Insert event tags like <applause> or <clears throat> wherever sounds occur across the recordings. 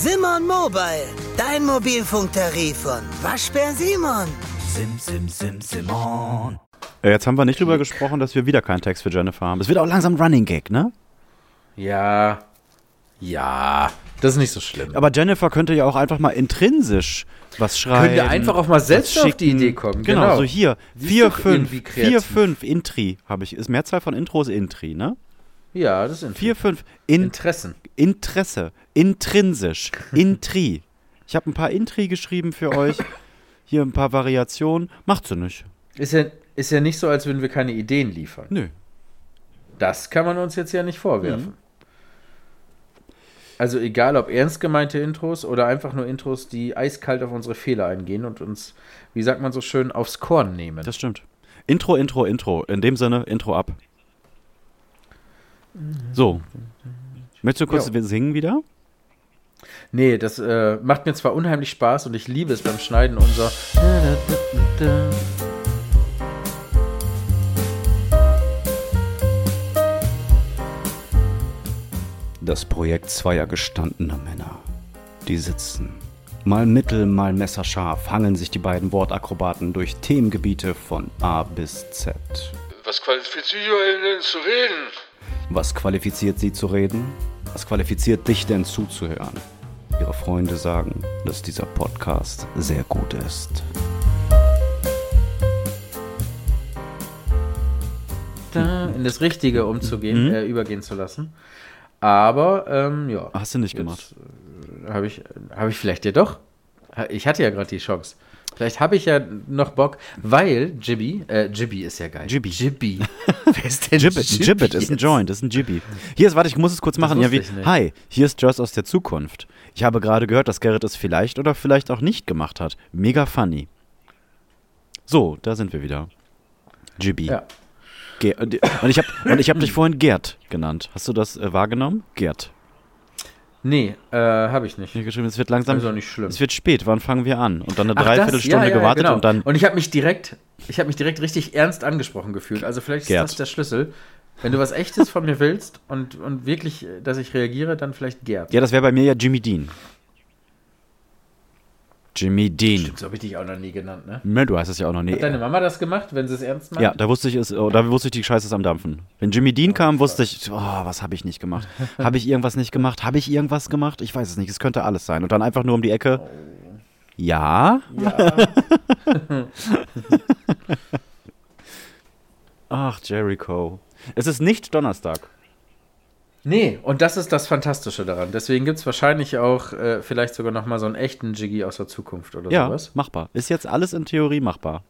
Simon Mobile, dein Mobilfunktarif von Waschbär Simon. Sim, sim, sim, Simon. Äh, Jetzt haben wir nicht drüber gesprochen, dass wir wieder keinen Text für Jennifer haben. Es wird auch langsam ein Running Gag, ne? Ja. Ja. Das ist nicht so schlimm. Aber Jennifer könnte ja auch einfach mal intrinsisch was schreiben. Könnte einfach auch mal selbst auf die schicken. Idee kommen. Genau, Genau. so hier. Sie ist 4, doch 5, irgendwie 4, kreativ. 5, Intri habe ich. Ist Mehrzahl von Intros Intri, ne? Ja, das sind 4, 5, in, Interessen. Interesse, intrinsisch, Intri. Ich habe ein paar Intri geschrieben für euch. Hier ein paar Variationen. Macht sie nicht. Ist ja, ist ja nicht so, als würden wir keine Ideen liefern. Nö. Das kann man uns jetzt ja nicht vorwerfen. Mhm. Also egal, ob ernst gemeinte Intros oder einfach nur Intros, die eiskalt auf unsere Fehler eingehen und uns, wie sagt man so schön, aufs Korn nehmen. Das stimmt. Intro, Intro, Intro. In dem Sinne, Intro ab. So. Möchtest du kurz Jo. wir singen wieder? nee, das äh, macht mir zwar unheimlich Spaß und ich liebe es beim Schneiden unser. Das Projekt zweier gestandener Männer. Die sitzen. Mal mittel, mal messerscharf hangeln sich die beiden Wortakrobaten durch Themengebiete von A bis Z. Was qualifiziert euch denn zu reden? Was qualifiziert sie zu reden? Was qualifiziert dich denn zuzuhören? Ihre Freunde sagen, dass dieser Podcast sehr gut ist. da in das Richtige umzugehen, Mhm. äh, übergehen zu lassen. Aber, ähm, ja. Hast du nicht gemacht. Habe ich, habe ich vielleicht ja doch. Ich hatte ja gerade die Chance. Vielleicht habe ich ja noch Bock, weil Jibby, äh, Jibby ist ja geil. Jibby. Jibby. <laughs> Wer ist denn Gibbet, ein Gibbet ist ein? Joint, ist ein Jibby. Hier ist, warte, ich muss es kurz machen. Ja, wie, hi, hier ist Just aus der Zukunft. Ich habe gerade gehört, dass Gerrit es vielleicht oder vielleicht auch nicht gemacht hat. Mega funny. So, da sind wir wieder. Jibby. Ja. Ge und ich habe habe dich vorhin Gerd genannt. Hast du das äh, wahrgenommen? Gerd. Nee, äh, habe ich nicht. Ich geschrieben, es wird langsam. Ist auch nicht schlimm. Es wird spät. Wann fangen wir an? Und dann eine Ach, das? Dreiviertelstunde Ja, ja, gewartet genau. und dann. Und ich habe mich direkt, ich habe mich direkt richtig ernst angesprochen gefühlt. Also vielleicht ist Gerd. das der Schlüssel. Wenn du was Echtes von mir willst und, und wirklich, äh, dass ich reagiere, dann vielleicht Gerd. Ja, das wäre bei mir ja Jimmy Dean. Jimmy Dean. Stimmt, so habe ich dich auch noch nie genannt, ne? Ne, du hast es ja auch noch nie. Hat deine Mama das gemacht, wenn sie es ernst meint? Ja, da wusste ich es, oh, da wusste ich, die Scheiße ist am Dampfen. Wenn Jimmy Dean kam, wusste ich, oh, was habe ich nicht gemacht? Habe ich irgendwas nicht gemacht? Habe ich irgendwas gemacht? Ich weiß es nicht. Es könnte alles sein. Und dann einfach nur um die Ecke. Ja. <laughs> <laughs> Ach, Jericho. Es ist nicht Donnerstag. Nee, und das ist das Fantastische daran. Deswegen gibt es wahrscheinlich auch äh, vielleicht sogar noch mal so einen echten Jiggy aus der Zukunft oder Ja, sowas. machbar. Ist jetzt alles in Theorie machbar.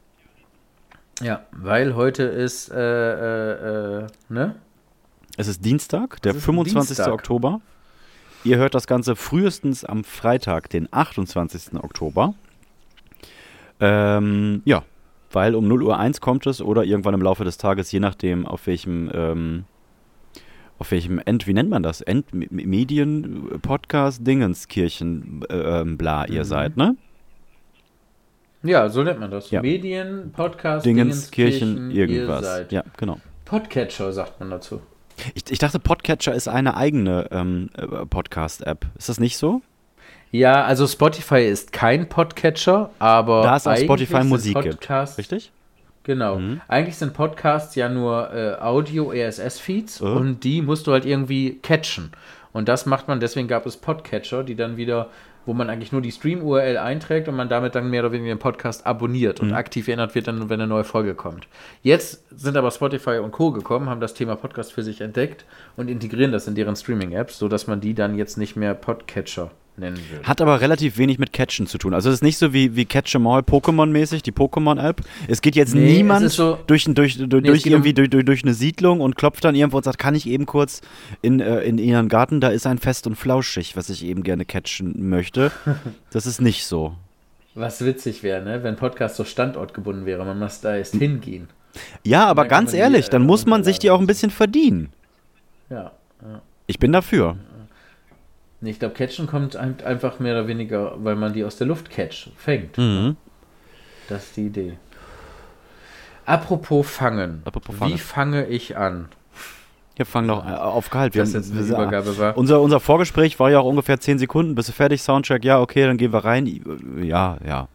Ja, weil heute ist, äh, äh, äh, ne? Es ist Dienstag, der ist 25. Dienstag. Oktober. Ihr hört das Ganze frühestens am Freitag, den 28. Oktober. Ähm, ja, weil um 0 Uhr 1 kommt es oder irgendwann im Laufe des Tages, je nachdem, auf welchem, ähm, auf welchem End, wie nennt man das? End, M- Medien, Podcast, Dingenskirchen, äh, ähm, bla, ihr seid, ne? Ja, so nennt man das. Ja. Medien, Podcast, Dingenskirchen, ihr irgendwas. seid. Ja, genau. Podcatcher sagt man dazu. Ich, ich dachte, Podcatcher ist eine eigene ähm, äh, Podcast-App. Ist das nicht so? Ja, also Spotify ist kein Podcatcher, aber Da es auf Spotify Musik gibt. Podcasts, Richtig? Genau. Eigentlich sind Podcasts ja nur äh, Audio-RSS-Feeds Äh. und die musst du halt irgendwie catchen. Und das macht man, deswegen gab es Podcatcher, die dann wieder, wo man eigentlich nur die Stream-URL einträgt und man damit dann mehr oder weniger den Podcast abonniert und aktiv erinnert wird, dann, wenn eine neue Folge kommt. Jetzt sind aber Spotify und Co. gekommen, haben das Thema Podcast für sich entdeckt und integrieren das in deren Streaming-Apps, sodass man die dann jetzt nicht mehr Podcatcher nennen will. Hat aber relativ wenig mit Catchen zu tun. Also es ist nicht so wie, wie Catch 'em All Pokémon-mäßig, die Pokémon-App. Es geht jetzt Nee, niemand so- durch, durch, durch, es durch irgendwie um- durch, durch, durch eine Siedlung und klopft dann irgendwo und sagt, kann ich eben kurz in, äh, in ihren Garten, da ist ein Fest und Flauschig, was ich eben gerne catchen möchte. <laughs> Das ist nicht so. Was witzig wäre, ne? wenn Podcast so standortgebunden wäre, man muss da erst hingehen. Ja, aber ganz man die, ehrlich, äh, dann muss man sich die auch ein bisschen verdienen. Ja. ja. Ich bin dafür. Ich glaube, Catchen kommt ein- einfach mehr oder weniger, weil man die aus der Luft catch, fängt. Mhm. Das ist die Idee. Apropos fangen. Apropos Wie fangen. fange ich an? Hier fangen doch äh, auf Gehalt. Wir Das haben- jetzt Übergabe war. Unser, unser Vorgespräch war ja auch ungefähr 10 Sekunden. Bist du fertig? Soundcheck? Ja, okay, dann gehen wir rein. Ja, ja,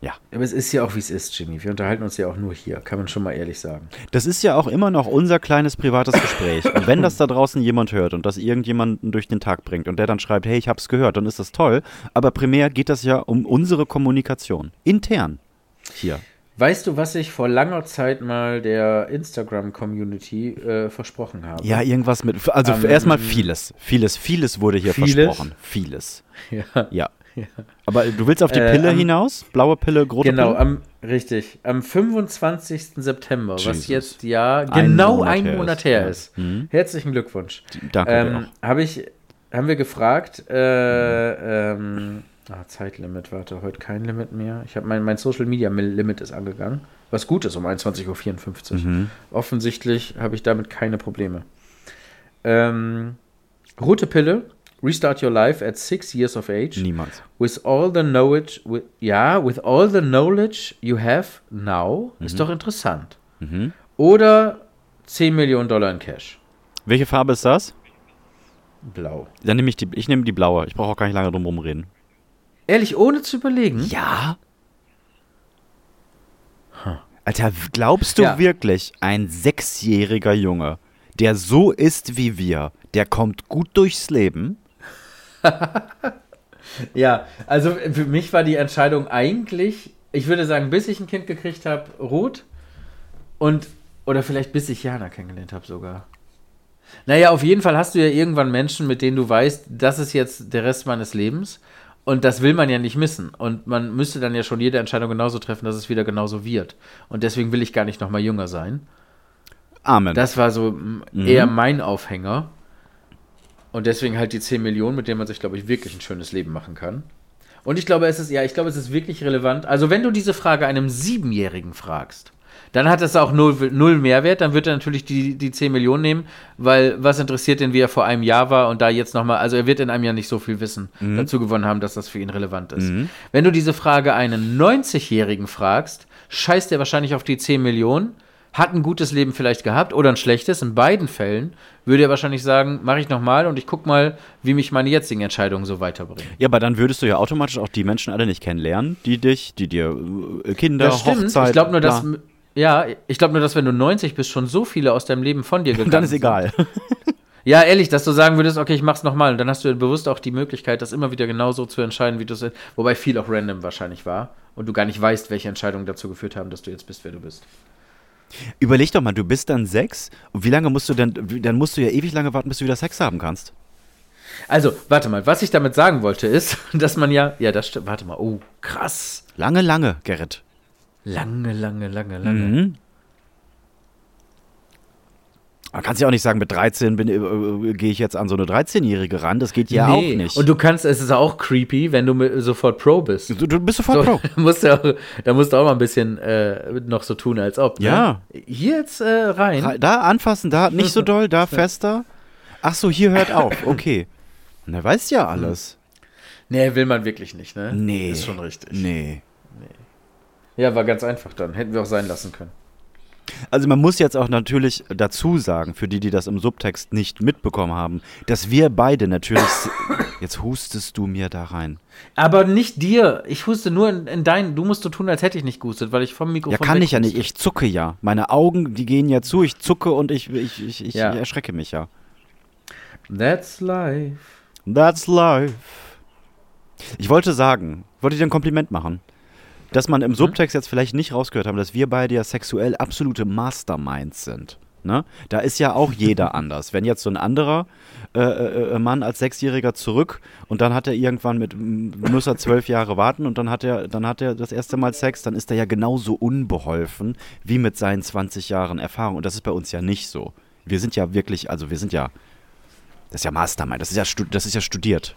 ja. Aber es ist ja auch, wie es ist, Jimmy. Wir unterhalten uns ja auch nur hier, kann man schon mal ehrlich sagen. Das ist ja auch immer noch unser kleines privates Gespräch. Und wenn das da draußen jemand hört und das irgendjemanden durch den Tag bringt und der dann schreibt, hey, ich hab's gehört, dann ist das toll. Aber primär geht das ja um unsere Kommunikation. Intern. Hier. Weißt du, was ich vor langer Zeit mal der Instagram-Community äh, versprochen habe? Ja, irgendwas mit. Also Ähm, erstmal vieles. Vieles, vieles wurde hier Vieles? versprochen. Vieles. Ja. Ja. <laughs> Aber du willst auf die Äh, Pille am- hinaus? Blaue Pille, rote Genau, Pille? am, richtig. Am 25. September, Jesus. was jetzt ja Ein genau Monat ein her Monat ist, her ja. ist. Mhm. Herzlichen Glückwunsch. Danke Ähm, habe ich, haben wir gefragt, äh, ähm, ah, Zeitlimit, warte, heute kein Limit mehr. Ich habe mein, mein Social Media Limit ist angegangen, was gut ist um 21.54 Uhr. Mhm. Offensichtlich habe ich damit keine Probleme. Ähm, rote Pille, restart your life at six years of age. Niemals. With all the knowledge, with, ja, with all the knowledge you have now, ist doch interessant. Mhm. Oder 10 Millionen Dollar in Cash. Welche Farbe ist das? Blau. Dann nehme ich die, ich nehme die blaue. Ich brauche auch gar nicht lange drum rumreden. Ehrlich, ohne zu überlegen? Ja. Alter, glaubst du Ja. wirklich, ein sechsjähriger Junge, der so ist wie wir, der kommt gut durchs Leben? <laughs> Ja, also für mich war die Entscheidung eigentlich, ich würde sagen, bis ich ein Kind gekriegt habe, rot. Und, oder vielleicht bis ich Jana kennengelernt habe sogar. Naja, auf jeden Fall hast du ja irgendwann Menschen, mit denen du weißt, das ist jetzt der Rest meines Lebens. Und das will man ja nicht missen. Und man müsste dann ja schon jede Entscheidung genauso treffen, dass es wieder genauso wird. Und deswegen will ich gar nicht nochmal jünger sein. Amen. Das war so eher mein Aufhänger. Und deswegen halt die 10 Millionen, mit denen man sich, glaube ich, wirklich ein schönes Leben machen kann. Und ich glaube, es ist, ja, ich glaube, es ist wirklich relevant. Also, wenn du diese Frage einem Siebenjährigen fragst, dann hat es auch null, null Mehrwert. Dann wird er natürlich die, die 10 Millionen nehmen, weil was interessiert den, wie er vor einem Jahr war und da jetzt nochmal, also er wird in einem Jahr nicht so viel Wissen dazu gewonnen haben, dass das für ihn relevant ist. Wenn du diese Frage einen 90-Jährigen fragst, scheißt er wahrscheinlich auf die 10 Millionen, hat ein gutes Leben vielleicht gehabt oder ein schlechtes. In beiden Fällen würde er wahrscheinlich sagen, mache ich nochmal und ich gucke mal, wie mich meine jetzigen Entscheidungen so weiterbringen. ja, aber dann würdest du ja automatisch auch die Menschen alle nicht kennenlernen, die dich, die dir äh, Kinder, Das stimmt. Hochzeit, ich glaube nur, dass ja, ich glaube nur, dass wenn du 90 bist, schon so viele aus deinem Leben von dir <laughs> gegangen dann ist sind. egal. <laughs> Ja, ehrlich, dass du sagen würdest, okay, ich mach's nochmal. Und dann hast du bewusst auch die Möglichkeit, das immer wieder genauso zu entscheiden, wie du es. Wobei viel auch random wahrscheinlich war. Und du gar nicht weißt, welche Entscheidungen dazu geführt haben, dass du jetzt bist, wer du bist. Überleg doch mal, du bist dann sechs und wie lange musst du denn, dann musst du ja ewig lange warten, bis du wieder Sex haben kannst. Also, warte mal, was ich damit sagen wollte, ist, <laughs> dass man ja. Ja, das stimmt. Warte mal. Oh, krass. Lange, lange, Gerrit. Lange, lange, lange, lange. Mhm. Man kann ja auch nicht sagen, mit 13 bin, äh, äh, gehe ich jetzt an so eine 13-Jährige ran. Das geht ja Nee. auch nicht. Und du kannst, es ist auch creepy, wenn du sofort Pro bist. du, du bist sofort So, Pro. <laughs> da musst du auch, da musst du auch mal ein bisschen äh, noch so tun, als ob. Ne? Ja. Hier jetzt äh, rein. Da anfassen, da nicht so doll, da <laughs> fester. Ach so, hier hört auf. <laughs> Okay. Na, weißt ja alles. Nee, will man wirklich nicht, ne? Nee. Ist schon richtig. Nee. Ja, war ganz einfach dann. Hätten wir auch sein lassen können. Also man muss jetzt auch natürlich dazu sagen, für die, die das im Subtext nicht mitbekommen haben, dass wir beide natürlich. Jetzt hustest du mir da rein. Aber nicht dir. Ich huste nur in, in deinen. Du musst so tun, als hätte ich nicht gehustet, weil ich vom Mikrofon. Ja, kann ich ja nicht. Ich zucke ja. Meine Augen, die gehen ja zu. Ich zucke und ich, ich, ich, ich Ja. erschrecke mich ja. That's life. That's life. Ich wollte sagen, wollte dir ein Kompliment machen, dass man im Subtext jetzt vielleicht nicht rausgehört haben, dass wir beide ja sexuell absolute Masterminds sind. Ne? Da ist ja auch jeder <laughs> anders. Wenn jetzt so ein anderer äh, äh, äh, Mann als Sechsjähriger zurück und dann hat er irgendwann mit, muss er zwölf Jahre warten und dann hat er, dann hat er das erste Mal Sex, dann ist er ja genauso unbeholfen wie mit seinen 20 Jahren Erfahrung. Und das ist bei uns ja nicht so. Wir sind ja wirklich, also wir sind ja, das ist ja Mastermind, das ist ja, das ist ja studiert.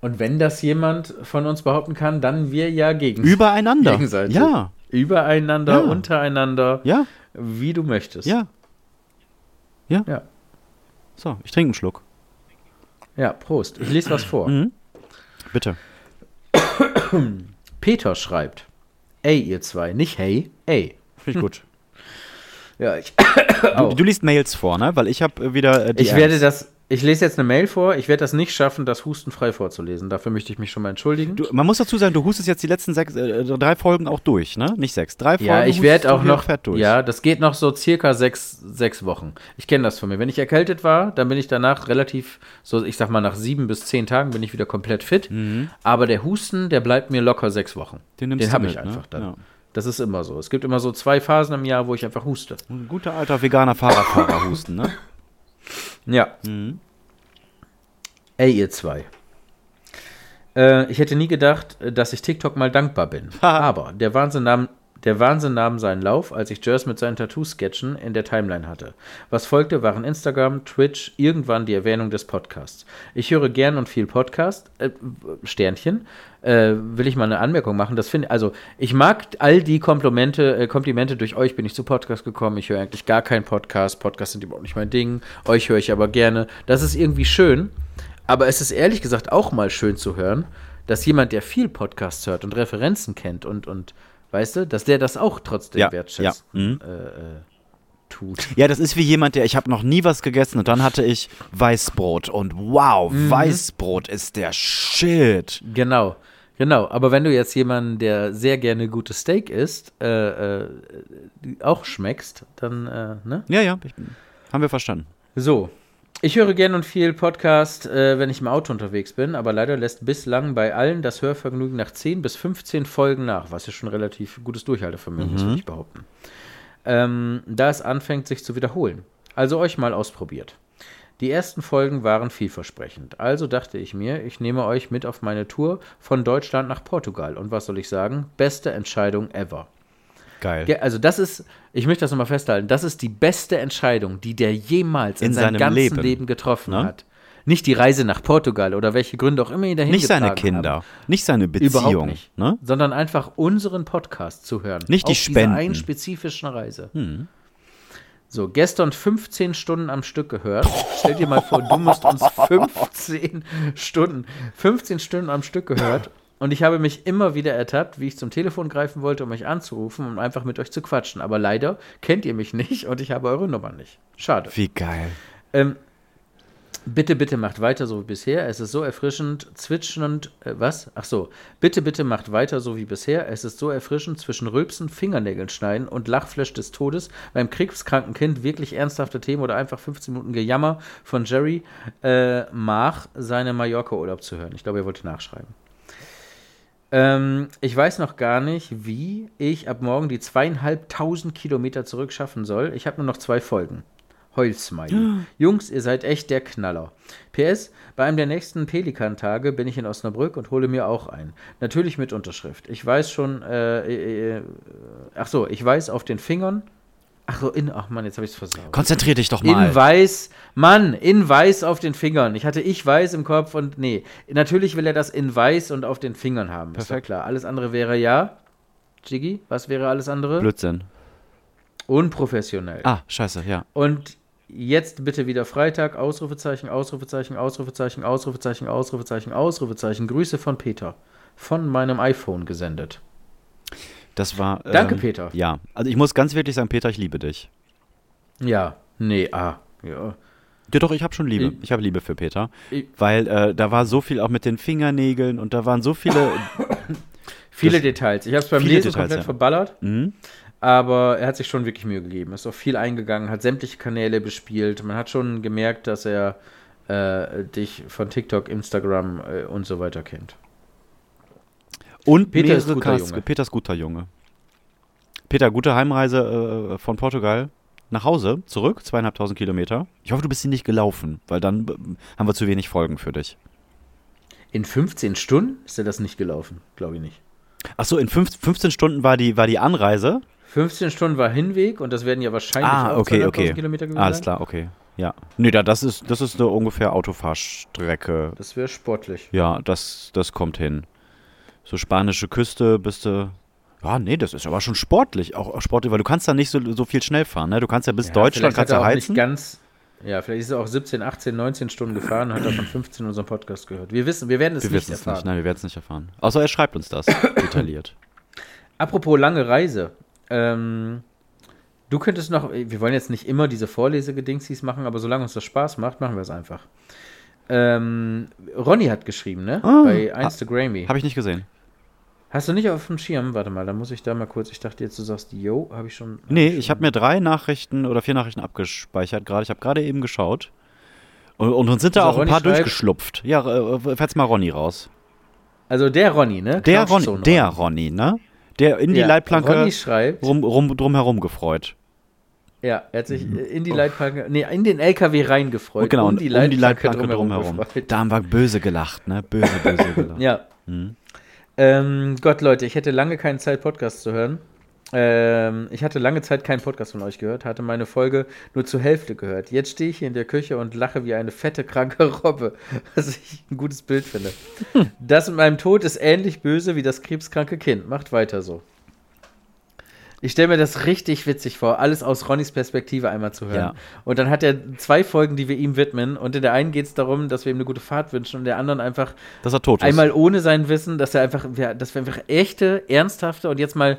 Und wenn das jemand von uns behaupten kann, dann wir ja gegen Übereinander. gegenseitig. Ja, Übereinander, Ja. untereinander, ja, wie du möchtest. ja. Ja. Ja. So, ich trinke einen Schluck. Ja, Prost. Ich lese was vor. Mhm. Bitte. <coughs> Peter schreibt. Ey, ihr zwei. Nicht hey, ey. Finde ich gut. <laughs> Ja, ich, Du, <coughs> du liest Mails vor, ne? Weil ich habe wieder äh, die ich werde das, ich lese jetzt eine Mail vor, ich werde das nicht schaffen, das hustenfrei vorzulesen. Dafür möchte ich mich schon mal entschuldigen. Du, man muss dazu sagen, du hustest jetzt die letzten sechs, äh, drei Folgen auch durch, ne? Nicht sechs, drei Folgen. ja, ich werde auch noch, fett durch. ja, das geht noch so circa sechs, sechs Wochen. Ich kenne das von mir. Wenn ich erkältet war, dann bin ich danach relativ, so ich sag mal nach sieben bis zehn Tagen bin ich wieder komplett fit. Aber der Husten, der bleibt mir locker sechs Wochen. Mhm. Den nimmst du habe ich einfach ne? dann. Ja. Das ist immer so. Es gibt immer so zwei Phasen im Jahr, wo ich einfach huste. Ein guter alter veganer Fahrradfahrer husten, ne? <laughs> Ja. Mhm. Ey, ihr zwei. Äh, ich hätte nie gedacht, äh, dass ich TikTok mal dankbar bin. Aber der Wahnsinn nahm, der Wahnsinn nahm seinen Lauf, als ich Jers mit seinen Tattoo-Sketchen in der Timeline hatte. Was folgte, waren Instagram, Twitch, irgendwann die Erwähnung des Podcasts. Ich höre gern und viel Podcast, äh, Sternchen. Äh, will ich mal eine Anmerkung machen. Das finde also ich mag all die Komplimente, äh, Komplimente durch euch bin ich zu Podcast gekommen. Ich höre eigentlich gar keinen Podcast. Podcasts sind überhaupt nicht mein Ding. Euch höre ich aber gerne. Das ist irgendwie schön. Aber es ist ehrlich gesagt auch mal schön zu hören, dass jemand, der viel Podcasts hört und Referenzen kennt und, und weißt du, dass der das auch trotzdem Ja, wertschätzt. ja, mhm. Äh, äh, tut. Ja, das ist wie jemand, der, ich habe noch nie was gegessen und dann hatte ich Weißbrot und wow, Mhm. Weißbrot ist der Shit. Genau, genau. Aber wenn du jetzt jemanden, der sehr gerne gutes Steak isst, äh, äh, auch schmeckst, dann, äh, ne? Ja, ja, ich, haben wir verstanden. So. Ich höre gern und viel Podcast, äh, wenn ich im Auto unterwegs bin, aber leider lässt bislang bei allen das Hörvergnügen nach 10 bis 15 Folgen nach, was ja schon relativ gutes Durchhaltevermögen ist, würde ich behaupten. Ähm, da es anfängt, sich zu wiederholen. Also euch mal ausprobiert. Die ersten Folgen waren vielversprechend. Also dachte ich mir, ich nehme euch mit auf meine Tour von Deutschland nach Portugal. Und was soll ich sagen? Beste Entscheidung ever. Geil. Ja, also das ist, ich möchte das nochmal festhalten, das ist die beste Entscheidung, die der jemals in, In seinem seinem ganzen Leben. Leben, getroffen Ne? hat. Nicht die Reise nach Portugal oder welche Gründe auch immer ihn dahin Nicht seine Kinder, haben. nicht seine Beziehung, Überhaupt nicht. ne? Sondern einfach unseren Podcast zu hören. Nicht die auf Spenden. Einen spezifischen Reise. So, gestern 15 Stunden am Stück gehört. Stell dir mal vor, du musst uns 15 Stunden, 15 Stunden am Stück gehört. Und ich habe mich immer wieder ertappt, wie ich zum Telefon greifen wollte, um euch anzurufen und einfach mit euch zu quatschen. Aber leider kennt ihr mich nicht und ich habe eure Nummer nicht. Schade. Wie geil. Ähm, bitte, bitte macht weiter so wie bisher. Es ist so erfrischend, zwitschend, äh, was? Ach so. Bitte, bitte macht weiter so wie bisher. Es ist so erfrischend zwischen Rülpsen, Fingernägeln schneiden und Lachflash des Todes beim krebskranken Kind wirklich ernsthafte Themen oder einfach 15 Minuten Gejammer von Jerry äh, Mach, seine Mallorca-Urlaub zu hören. Ich glaube, er wollte nachschreiben. Ähm, ich weiß noch gar nicht, wie ich ab morgen die zweieinhalbtausend Kilometer zurück schaffen soll. Ich habe nur noch zwei Folgen. Heulsmiley. <gasps> Jungs, ihr seid echt der Knaller. PS, bei einem der nächsten Pelikan-Tage bin ich in Osnabrück und hole mir auch ein. Natürlich mit Unterschrift. Ich weiß schon, äh, äh, äh, ach so, ich weiß auf den Fingern. Ach so, in, ach Mann, jetzt habe ich es versaut. Konzentrier dich doch mal. In weiß, Mann, in weiß auf den Fingern. Ich hatte ich weiß im Kopf und nee. Natürlich will er das in weiß und auf den Fingern haben. Ist doch Perfekt. klar. Alles andere wäre ja. Jiggy, was wäre alles andere? Blödsinn. Unprofessionell. Ah, scheiße, ja. Und jetzt bitte wieder Freitag, Ausrufezeichen, Ausrufezeichen, Ausrufezeichen, Ausrufezeichen, Ausrufezeichen, Ausrufezeichen. Grüße von Peter. Von meinem iPhone gesendet. Das war. Danke, ähm, Peter. Ja, also ich muss ganz wirklich sagen, Peter, ich liebe dich. Ja, nee, ah, ja. Ja, doch, ich habe schon Liebe. Ich- habe Liebe für Peter. Weil äh, da war so viel auch mit den Fingernägeln und da waren so viele. Viele Details. Ich habe es beim Lesen Details, komplett ja. verballert. Mhm. Aber er hat sich schon wirklich Mühe gegeben. Ist auch viel eingegangen, hat sämtliche Kanäle bespielt. Man hat schon gemerkt, dass er äh, dich von TikTok, Instagram äh, und so weiter kennt. Und Peter ist guter Casts- Junge. Peter ist guter Junge. Peter, gute Heimreise äh, von Portugal nach Hause, zurück, zweieinhalbtausend Kilometer. Ich hoffe, du bist sie nicht gelaufen, weil dann äh, haben wir zu wenig Folgen für dich. In 15 Stunden ist er das nicht gelaufen, glaube ich nicht. Achso, in fünf, 15 Stunden war die, war die Anreise. 15 Stunden war Hinweg und das werden ja wahrscheinlich Ah, okay, 200.000 okay. Kilometer gewesen Alles sein. klar, okay. Ja. Nee, da, das ist, das ist eine ungefähr Autofahrstrecke. Das wäre sportlich. Ja, das, das kommt hin. So spanische Küste bist du. Ja, nee, das ist aber schon sportlich. Auch, auch sportlich, weil du kannst da nicht so, so viel schnell fahren. Ne? Du kannst ja bis Ja, Deutschland kannst er auch heizen. nicht ganz. Ja, vielleicht ist er auch 17, 18, 19 Stunden gefahren und hat davon 15 unseren Podcast gehört. Wir wissen, wir werden es Wir nicht wissen es erfahren. nicht. Nein, wir werden es nicht erfahren. Außer er schreibt uns das <coughs> detailliert. Apropos lange Reise. Ähm, Du könntest noch, wir wollen jetzt nicht immer diese Vorlesegedingsies machen, aber solange uns das Spaß macht, machen wir es einfach. Ähm, Ronny hat geschrieben, ne? Ah, Bei Instagrammy. Habe ich nicht gesehen. Hast du nicht auf dem Schirm? Warte mal, da muss ich da mal kurz. Ich dachte jetzt, du sagst, yo, habe ich schon. hab Nee, schon- ich habe mir drei Nachrichten oder vier Nachrichten abgespeichert gerade. Ich habe gerade eben geschaut. Und, und uns sind da Also auch ein Ronny paar schreibt- durchgeschlupft. Ja, äh, fährt's mal Ronny raus. Also der Ronny, ne? Der Ronny, Couchzone der Ronny, ne? Der in die Ja, Leitplanke rum, rum, drumherum gefreut. ja, er hat sich äh, in die Leitplanke, nee, in den LKW reingefreut. Und genau, um und die Leitplanke, drumherum. drumherum. Da haben wir böse gelacht, ne? Böse, böse <laughs> gelacht. Ja. Mhm. Ähm, Gott, Leute, ich hätte lange keine Zeit, Podcast zu hören. Ähm, ich hatte lange Zeit keinen Podcast von euch gehört, hatte meine Folge nur zur Hälfte gehört. Jetzt stehe ich hier in der Küche und lache wie eine fette, kranke <laughs> Robbe, was ich ein gutes Bild finde. Das mit meinem Tod ist ähnlich böse wie das krebskranke Kind. Macht weiter so. Ich stelle mir das richtig witzig vor, alles aus Ronnys Perspektive einmal zu hören. Ja. Und dann hat er zwei Folgen, die wir ihm widmen. Und in der einen geht es darum, dass wir ihm eine gute Fahrt wünschen und in der anderen einfach Dass er tot ist. Einmal ohne sein Wissen, dass er einfach, dass wir einfach echte, ernsthafte und jetzt mal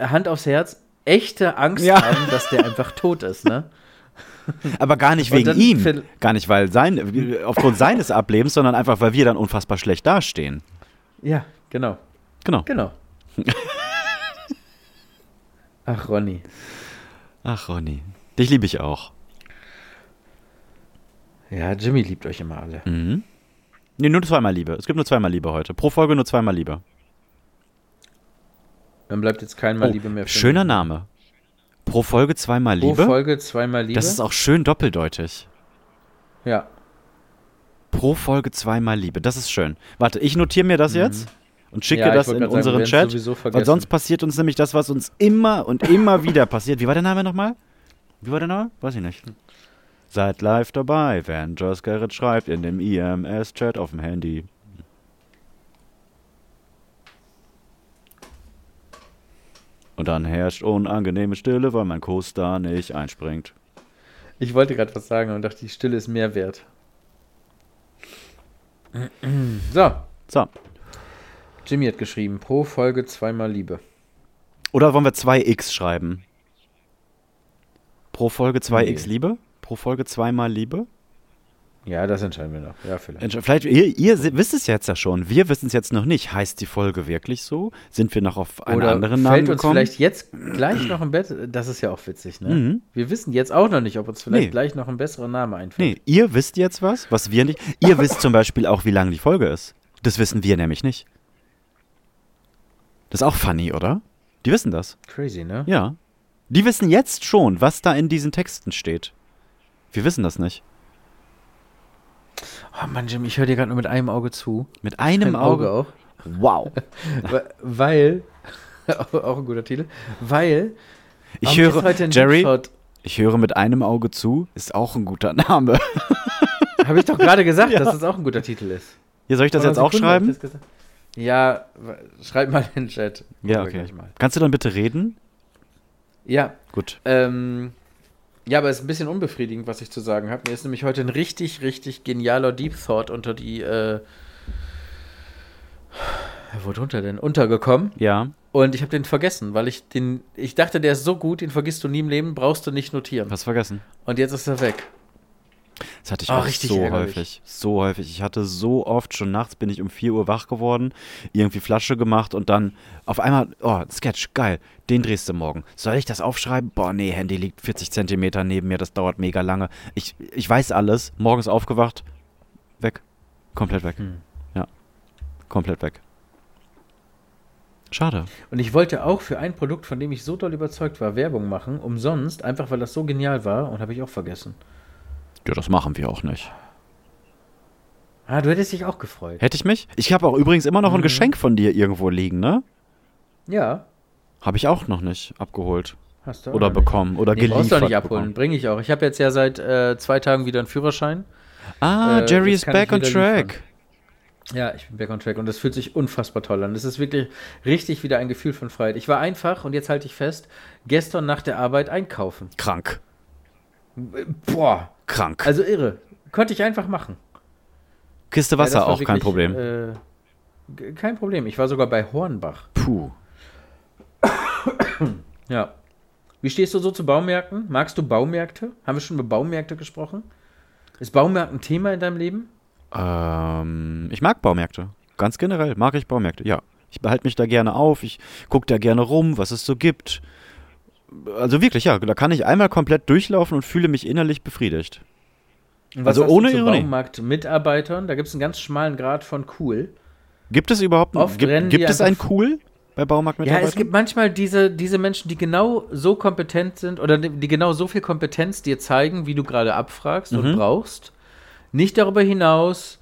Hand aufs Herz, echte Angst Ja. haben, dass der einfach tot ist, ne? <laughs> Aber gar nicht wegen ihm. Gar nicht, weil sein, aufgrund seines Ablebens, sondern einfach, weil wir dann unfassbar schlecht dastehen. Ja, genau, Genau. genau. <laughs> Ach, Ronny. Ach, Ronny. Dich liebe ich auch. Ja, Jimmy liebt euch immer alle. Mhm. Nee, nur zweimal Liebe. Es gibt nur zweimal Liebe heute. Pro Folge nur zweimal Liebe. Dann bleibt jetzt kein Mal Oh, Liebe mehr für schöner. Name. Pro Folge zweimal Pro Liebe. Folge zweimal Liebe. Das ist auch schön doppeldeutig. ja. Pro Folge zweimal Liebe. Das ist schön. Warte, ich notiere mir das jetzt und schicke Mhm. Ja, das in sagen, unseren werden's Chat. Weil sonst passiert uns nämlich das, was uns immer und immer wieder passiert. Wie war der Name nochmal? Wie war der Name? Weiß ich nicht. Seid live dabei, wenn Josh Garrett schreibt in dem IMS-Chat auf dem Handy. Und dann herrscht unangenehme Stille, weil mein Co-Star nicht einspringt. Ich wollte gerade was sagen und dachte, die Stille ist mehr wert. So, So. Jimmy hat geschrieben, pro Folge zweimal Liebe. Oder wollen wir 2x schreiben? Pro Folge 2x Nee. Liebe? Pro Folge zweimal Liebe? Ja, das entscheiden wir noch. Ja, vielleicht. Vielleicht, ihr, ihr wisst es jetzt ja schon. Wir wissen es jetzt noch nicht. Heißt die Folge wirklich so? Sind wir noch auf einen Oder anderen Namen fällt uns gekommen? vielleicht jetzt gleich noch ein Bett. Das ist ja auch witzig, ne? Mhm. Wir wissen jetzt auch noch nicht, ob uns vielleicht Nee. gleich noch ein besserer Name einfällt. Nee, ihr wisst jetzt was, was wir nicht. Ihr wisst zum Beispiel auch, wie lang die Folge ist. Das wissen wir nämlich nicht. Das ist auch funny, oder? Die wissen das. Crazy, ne? Ja. Die wissen jetzt schon, was da in diesen Texten steht. Wir wissen das nicht. Oh Mann, Jim, ich höre dir gerade nur mit einem Auge zu. Mit einem Im Auge. auch. Wow. <laughs> Weil, <laughs> auch ein guter Titel, weil Ich höre, Jerry, Deepshot? ich höre mit einem Auge zu, ist auch ein guter Name. <laughs> Habe ich doch gerade gesagt, dass das auch ein guter Titel ist. Hier, soll ich das Vor jetzt auch schreiben? Ja, schreib mal in den Chat. Ja, okay. Kannst du dann bitte reden? Ja, Gut. ähm, ja, aber es ist ein bisschen unbefriedigend, was ich zu sagen habe. Mir ist nämlich heute ein richtig, richtig genialer Deep Thought unter die, äh, wo drunter denn? Untergekommen. Ja. Und ich habe den vergessen, weil ich den, ich dachte, der ist so gut, den vergisst du nie im Leben, brauchst du nicht notieren. Was vergessen? Und jetzt ist er weg. Das hatte ich Oh, auch so ärgerlich. häufig. So häufig. Ich hatte so oft, schon nachts bin ich um 4 Uhr wach geworden, irgendwie Flasche gemacht und dann auf einmal, oh, Sketch, geil, den drehst du morgen. Soll ich das aufschreiben? Boah, nee, Handy liegt 40 Zentimeter neben mir, das dauert mega lange. Ich, ich weiß alles, morgens aufgewacht, weg. Komplett weg. Hm. Ja. Komplett weg. Schade. Und ich wollte auch für ein Produkt, von dem ich so doll überzeugt war, Werbung machen, umsonst, einfach weil das so genial war und habe ich auch vergessen. Ja, das machen wir auch nicht. Ah, du hättest dich auch gefreut. Hätte ich mich? Ich habe auch übrigens immer noch ein Mhm. Geschenk von dir irgendwo liegen, ne? Ja, Habe ich auch noch nicht abgeholt. hast du. Oder bekommen. Oder Nee, geliefert. brauchst du nicht abholen, bringe ich auch. Ich habe jetzt ja seit äh, zwei Tagen wieder einen Führerschein. Ah, Äh, Jerry jetzt is kann back on track. Ja, ich bin back on track und das fühlt sich unfassbar toll an. Das ist wirklich richtig wieder ein Gefühl von Freiheit. Ich war einfach, und jetzt halte ich fest, gestern nach der Arbeit einkaufen. Krank. Boah, Krank. also irre. Konnte ich einfach machen. Kiste Ja, Wasser war auch kein wirklich, Problem. Äh, kein Problem. Ich war sogar bei Hornbach. Puh. <coughs> Ja. Wie stehst du so zu Baumärkten? Magst du Baumärkte? Haben wir schon über Baumärkte gesprochen? Ist Baumarkt ein Thema in deinem Leben? Ähm, ich mag Baumärkte. Ganz generell mag ich Baumärkte, ja. Ich behalte mich da gerne auf, ich gucke da gerne rum, was es so gibt. Also wirklich, ja, da kann ich einmal komplett durchlaufen und fühle mich innerlich befriedigt. Und was Also sagst du ohne zu Ironie. Baumarkt-Mitarbeitern, da gibt es einen ganz schmalen Grad von cool. Gibt es überhaupt Oft gibt, rennen die gibt es ein Cool bei Ja, Baumarktmitarbeitern? es gibt manchmal diese, diese Menschen, die genau so kompetent sind oder die die genau so viel Kompetenz dir zeigen, wie du gerade abfragst Mhm. und brauchst. Nicht darüber hinaus,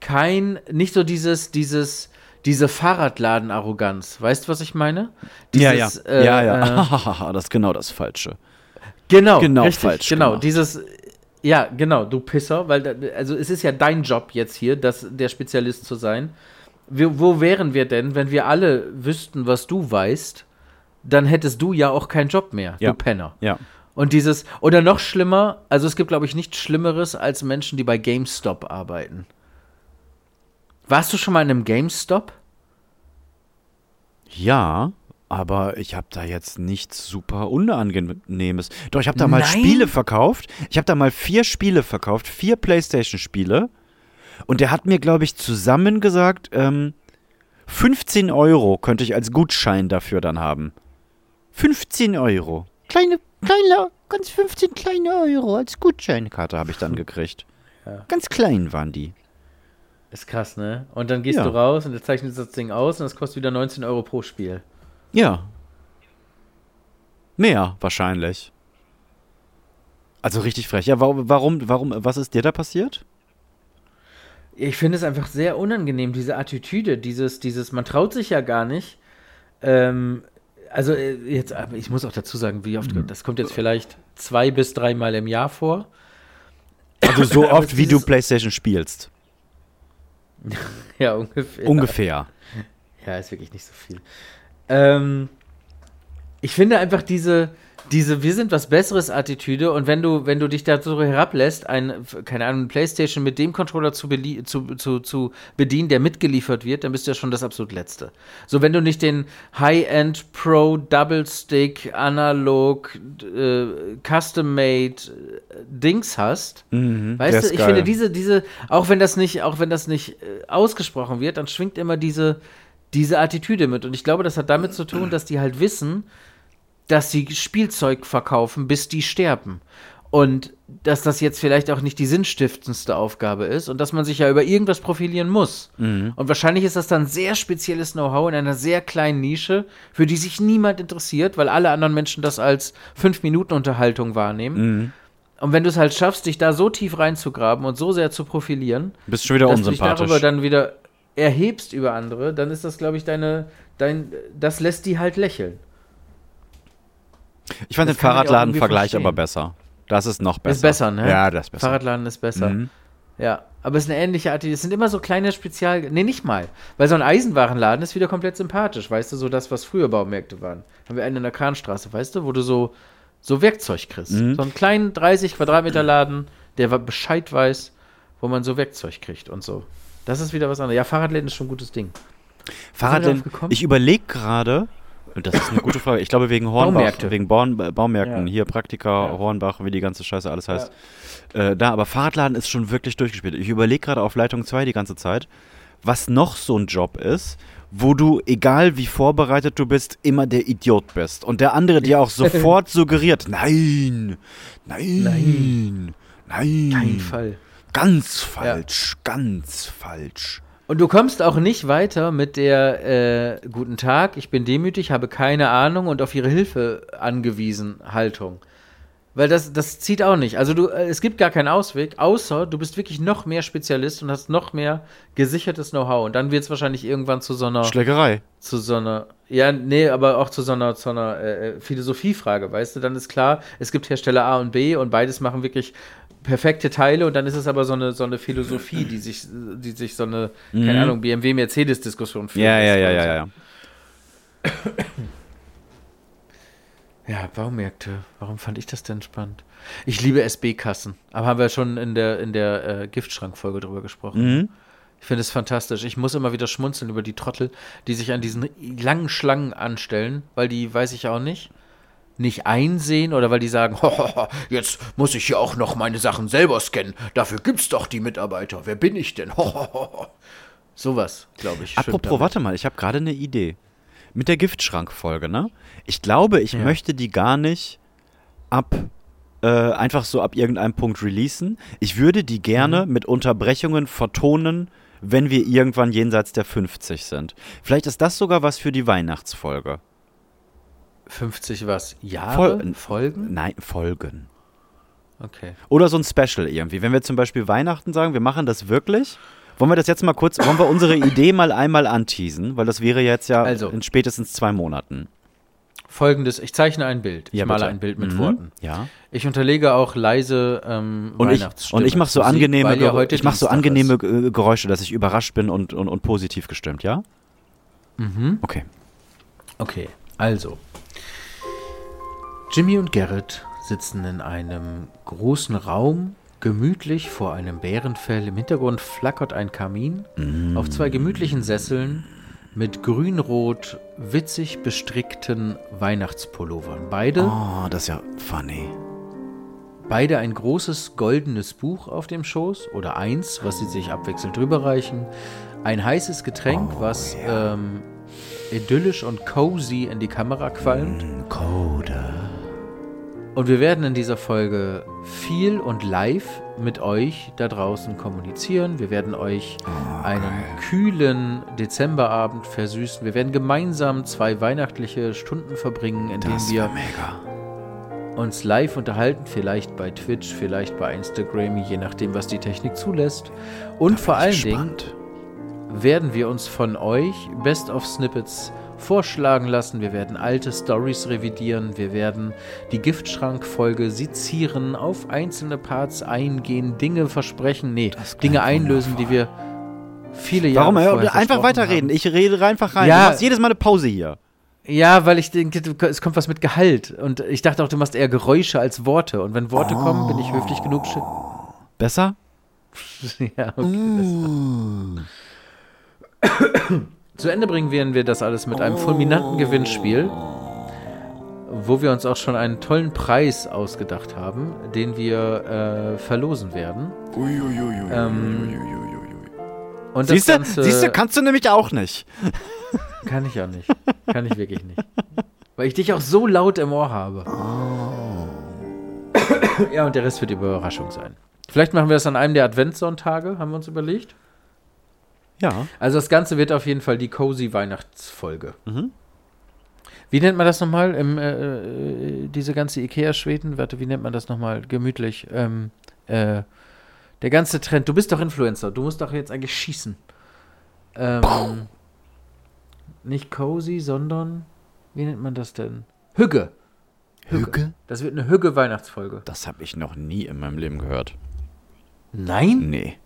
kein, nicht so dieses, dieses, diese Fahrradladen-Arroganz. Weißt du, was ich meine? ja, ja. Dieses, äh, ja, Äh, <laughs> ja. das ist genau das Falsche. genau, Genau richtig, falsch Genau, gemacht. dieses, ja, genau, du Pisser, weil, da, also es ist ja dein Job jetzt hier, das, der Spezialist zu sein. Wir, wo wären wir denn, wenn wir alle wüssten, was du weißt? Dann hättest du ja auch keinen Job mehr, Ja. du Penner. Ja. Und dieses, oder noch schlimmer, also es gibt, glaube ich, nichts Schlimmeres als Menschen, die bei GameStop arbeiten. Warst du schon mal in einem GameStop? Ja, aber ich habe da jetzt nichts super Unangenehmes. Doch, ich habe da mal Nein? Spiele verkauft. Ich habe da mal vier Spiele verkauft, vier Playstation-Spiele. Und der hat mir, glaube ich, zusammen gesagt, ähm, 15 Euro könnte ich als Gutschein dafür dann haben. 15 Euro. Kleine, kleine, ganz 15 kleine Euro als Gutscheinkarte habe ich dann gekriegt. Ganz klein waren die. Ist krass, ne? Und dann gehst Ja. du raus und der zeichnet das Ding aus und das kostet wieder 19 Euro pro Spiel. Ja. Mehr wahrscheinlich. Also richtig frech. Ja, warum, warum, warum, was ist dir da passiert? Ich finde es einfach sehr unangenehm, diese Attitüde, dieses, dieses, man traut sich ja gar nicht. Ähm, also äh, jetzt, aber ich muss auch dazu sagen, wie oft, das kommt jetzt vielleicht zwei bis dreimal im Jahr vor. Also <laughs> so oft, wie du Playstation spielst. <laughs> Ja, ungefähr. Ungefähr. Ja, ist wirklich nicht so viel. Ähm, ich finde einfach diese, diese Wir sind was Besseres Attitüde und wenn du, wenn du dich dazu herablässt, ein, keine Ahnung, Playstation mit dem Controller zu, zu, zu, zu bedienen, der mitgeliefert wird, dann bist du ja schon das absolut Letzte. So, wenn du nicht den High-End Pro Double Stick Analog äh, Custom-Made äh, Dings hast, Mhm, Weißt du, ich geil. finde diese, diese, auch wenn das nicht, auch wenn das nicht äh, ausgesprochen wird, dann schwingt immer diese, diese Attitüde mit. Und ich glaube, das hat damit zu tun, dass die halt wissen, dass sie Spielzeug verkaufen, bis die sterben. Und dass das jetzt vielleicht auch nicht die sinnstiftendste Aufgabe ist und dass man sich ja über irgendwas profilieren muss. Mhm. Und wahrscheinlich ist das dann sehr spezielles Know-how in einer sehr kleinen Nische, für die sich niemand interessiert, weil alle anderen Menschen das als 5-Minuten-Unterhaltung wahrnehmen. Mhm. Und wenn du es halt schaffst, dich da so tief reinzugraben und so sehr zu profilieren, Bist schon wieder dass du dich unsympathisch. darüber dann wieder erhebst über andere, dann ist das, glaube ich, deine, dein, das lässt die halt lächeln. Ich fand das den Fahrradladen-Vergleich aber besser. Das ist noch besser. Ist besser, ne? Ja, das ist besser. Fahrradladen ist besser. Mhm. Ja, aber es ist eine ähnliche Art. Es sind immer so kleine Spezial... Nee, nicht mal. Weil so ein Eisenwarenladen ist wieder komplett sympathisch. Weißt du, so das, was früher Baumärkte waren. Haben wir einen in der Kranstraße, weißt du, wo du so, so Werkzeug kriegst. Mhm. So einen kleinen 30 Quadratmeter Laden, der Bescheid weiß, wo man so Werkzeug kriegt und so. Das ist wieder was anderes. Ja, Fahrradläden ist schon ein gutes Ding. Fahrradläden. Ich überlege gerade, das ist eine gute Frage, ich glaube wegen Hornbach, Baumärkte. wegen Born, äh, Baumärkten, Ja. hier Praktika, Ja. Hornbach, wie die ganze Scheiße alles heißt. Äh, da, aber Fahrradladen ist schon wirklich durchgespielt. Ich überlege gerade auf Leitung 2 die ganze Zeit, was noch so ein Job ist, wo du, egal wie vorbereitet du bist, immer der Idiot bist. Und der andere dir auch <laughs> sofort suggeriert, nein, nein, nein, nein, Kein Fall. ganz falsch, ganz falsch. Und du kommst auch nicht weiter mit der äh, Guten Tag, ich bin demütig, habe keine Ahnung und auf ihre Hilfe angewiesen Haltung. Weil das, das zieht auch nicht. Also du, äh, es gibt gar keinen Ausweg, außer du bist wirklich noch mehr Spezialist und hast noch mehr gesichertes Know-how. Und dann wird es wahrscheinlich irgendwann zu so einer, Schlägerei. zu so einer, ja, nee, aber auch zu so einer, zu einer äh, Philosophiefrage, weißt du? Dann ist klar, es gibt Hersteller A und B und beides machen wirklich perfekte Teile und dann ist es aber so eine, so eine Philosophie, die sich, die sich so eine, keine Ahnung, BMW-Mercedes-Diskussion führt. Mhm. Ja, ja, ja, ja, ja. <coughs> Ja, Baumärkte. Warum fand ich das denn spannend? Ich liebe SB-Kassen. Aber haben wir schon in der, in der äh, Giftschrank-Folge drüber gesprochen. Mhm. Ich finde es fantastisch. Ich muss immer wieder schmunzeln über die Trottel, die sich an diesen langen Schlangen anstellen, weil die weiß ich auch nicht. Nicht einsehen oder weil die sagen, <laughs> "Hohoho, jetzt muss ich ja auch noch meine Sachen selber scannen. Dafür gibt's doch die Mitarbeiter. Wer bin ich denn? <laughs> Hohoho." Sowas, glaube ich. Apropos, warte mal, ich habe gerade eine Idee. Mit der Giftschrank-Folge, ne? Ich glaube, ich Ja. möchte die gar nicht ab, äh, einfach so ab irgendeinem Punkt releasen. Ich würde die Mhm. gerne mit Unterbrechungen vertonen, wenn wir irgendwann jenseits der 50 sind. Vielleicht ist das sogar was für die Weihnachtsfolge. 50 was? Jahre? Fol- Folgen? Nein, Folgen. Okay. Oder so ein Special irgendwie. Wenn wir zum Beispiel Weihnachten sagen, wir machen das wirklich. Wollen wir das jetzt mal kurz, wollen wir unsere Idee mal einmal anteasen? Weil das wäre jetzt ja Also. in spätestens zwei Monaten. Folgendes, ich zeichne ein Bild. Ich Ja, male ein Bild mit Mhm. Worten. Ja. Ich unterlege auch leise ähm, Und ich, und ich mache so Musik, angenehme, heute ich mach so angenehme ist. äh, Geräusche, dass ich überrascht bin und, und, und positiv gestimmt, ja? Mhm. Okay. Okay, also. Jimmy und Garrett sitzen in einem großen Raum, gemütlich vor einem Bärenfell. Im Hintergrund flackert ein Kamin. Auf zwei gemütlichen Sesseln mit grün-rot witzig bestrickten Weihnachtspullovern. Beide, Oh, das ist ja funny. beide ein großes goldenes Buch auf dem Schoß oder eins, was sie sich abwechselnd drüber reichen. Ein heißes Getränk, was ähm, idyllisch und cozy in die Kamera qualmt. Code. Und wir werden in dieser Folge viel und live mit euch da draußen kommunizieren. Wir werden euch einen kühlen Dezemberabend versüßen. Wir werden gemeinsam zwei weihnachtliche Stunden verbringen, in denen wir mega. uns live unterhalten. Vielleicht bei Twitch, vielleicht bei Instagram, je nachdem, was die Technik zulässt. Und vor allen Dingen werden wir uns von euch Best of Snippets vorschlagen lassen. Wir werden alte Stories revidieren. Wir werden die Giftschrank-Folge sezieren, auf einzelne Parts eingehen, Dinge versprechen, nee, Dinge einlösen, die wir viele Jahre Warum? vorher Einfach weiterreden. haben. Ich rede einfach rein. Ja. Du machst jedes Mal eine Pause hier. Ja, weil ich denke, es kommt was mit Gehalt. Und ich dachte auch, du machst eher Geräusche als Worte. Und wenn Worte kommen, bin ich höflich genug. shit. Besser? <laughs> ja, okay. Zu Ende bringen werden wir das alles mit einem fulminanten Gewinnspiel, wo wir uns auch schon einen tollen Preis ausgedacht haben, den wir äh, verlosen werden. Ähm, und das Siehst du? Ganze Siehst du, kannst du nämlich auch nicht. <laughs> kann ich auch nicht. Kann ich wirklich nicht. Weil ich dich auch so laut im Ohr habe. Ja, und der Rest wird die Überraschung sein. Vielleicht machen wir das an einem der Adventssonntage, haben wir uns überlegt. Ja. Also das Ganze wird auf jeden Fall die cozy Weihnachtsfolge. Mhm. Wie nennt man das nochmal? Im, äh, äh, diese ganze Ikea-Schweden? Warte, wie nennt man das nochmal? Gemütlich. Ähm, äh, der ganze Trend. Du bist doch Influencer. Du musst doch jetzt eigentlich schießen. Ähm, nicht cozy, sondern wie nennt man das denn? Hügge. Hügge? Das wird eine Hügge-Weihnachtsfolge. Das habe ich noch nie in meinem Leben gehört. Nein? Nee.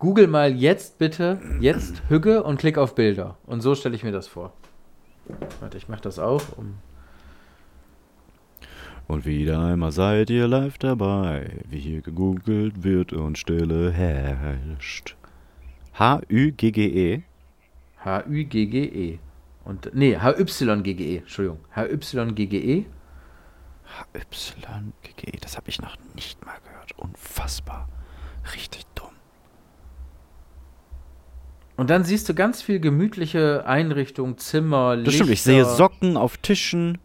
Google mal jetzt bitte, jetzt Hügge und klick auf Bilder. Und so stelle ich mir das vor. Warte, ich mache das auf. Um Und wieder einmal seid ihr live dabei, wie hier gegoogelt wird und Stille herrscht. H-Ü-G-G-E. H-Ü-G-G-E. Und, nee, H-Y-G-G-E. Entschuldigung. H-Y-G-G-E. H-Y-G-G-E. Das habe ich noch nicht mal gehört. Unfassbar. Richtig. Und dann siehst du ganz viel gemütliche Einrichtung, Zimmer, Das stimmt, ich sehe Lichter. Socken auf Tischen.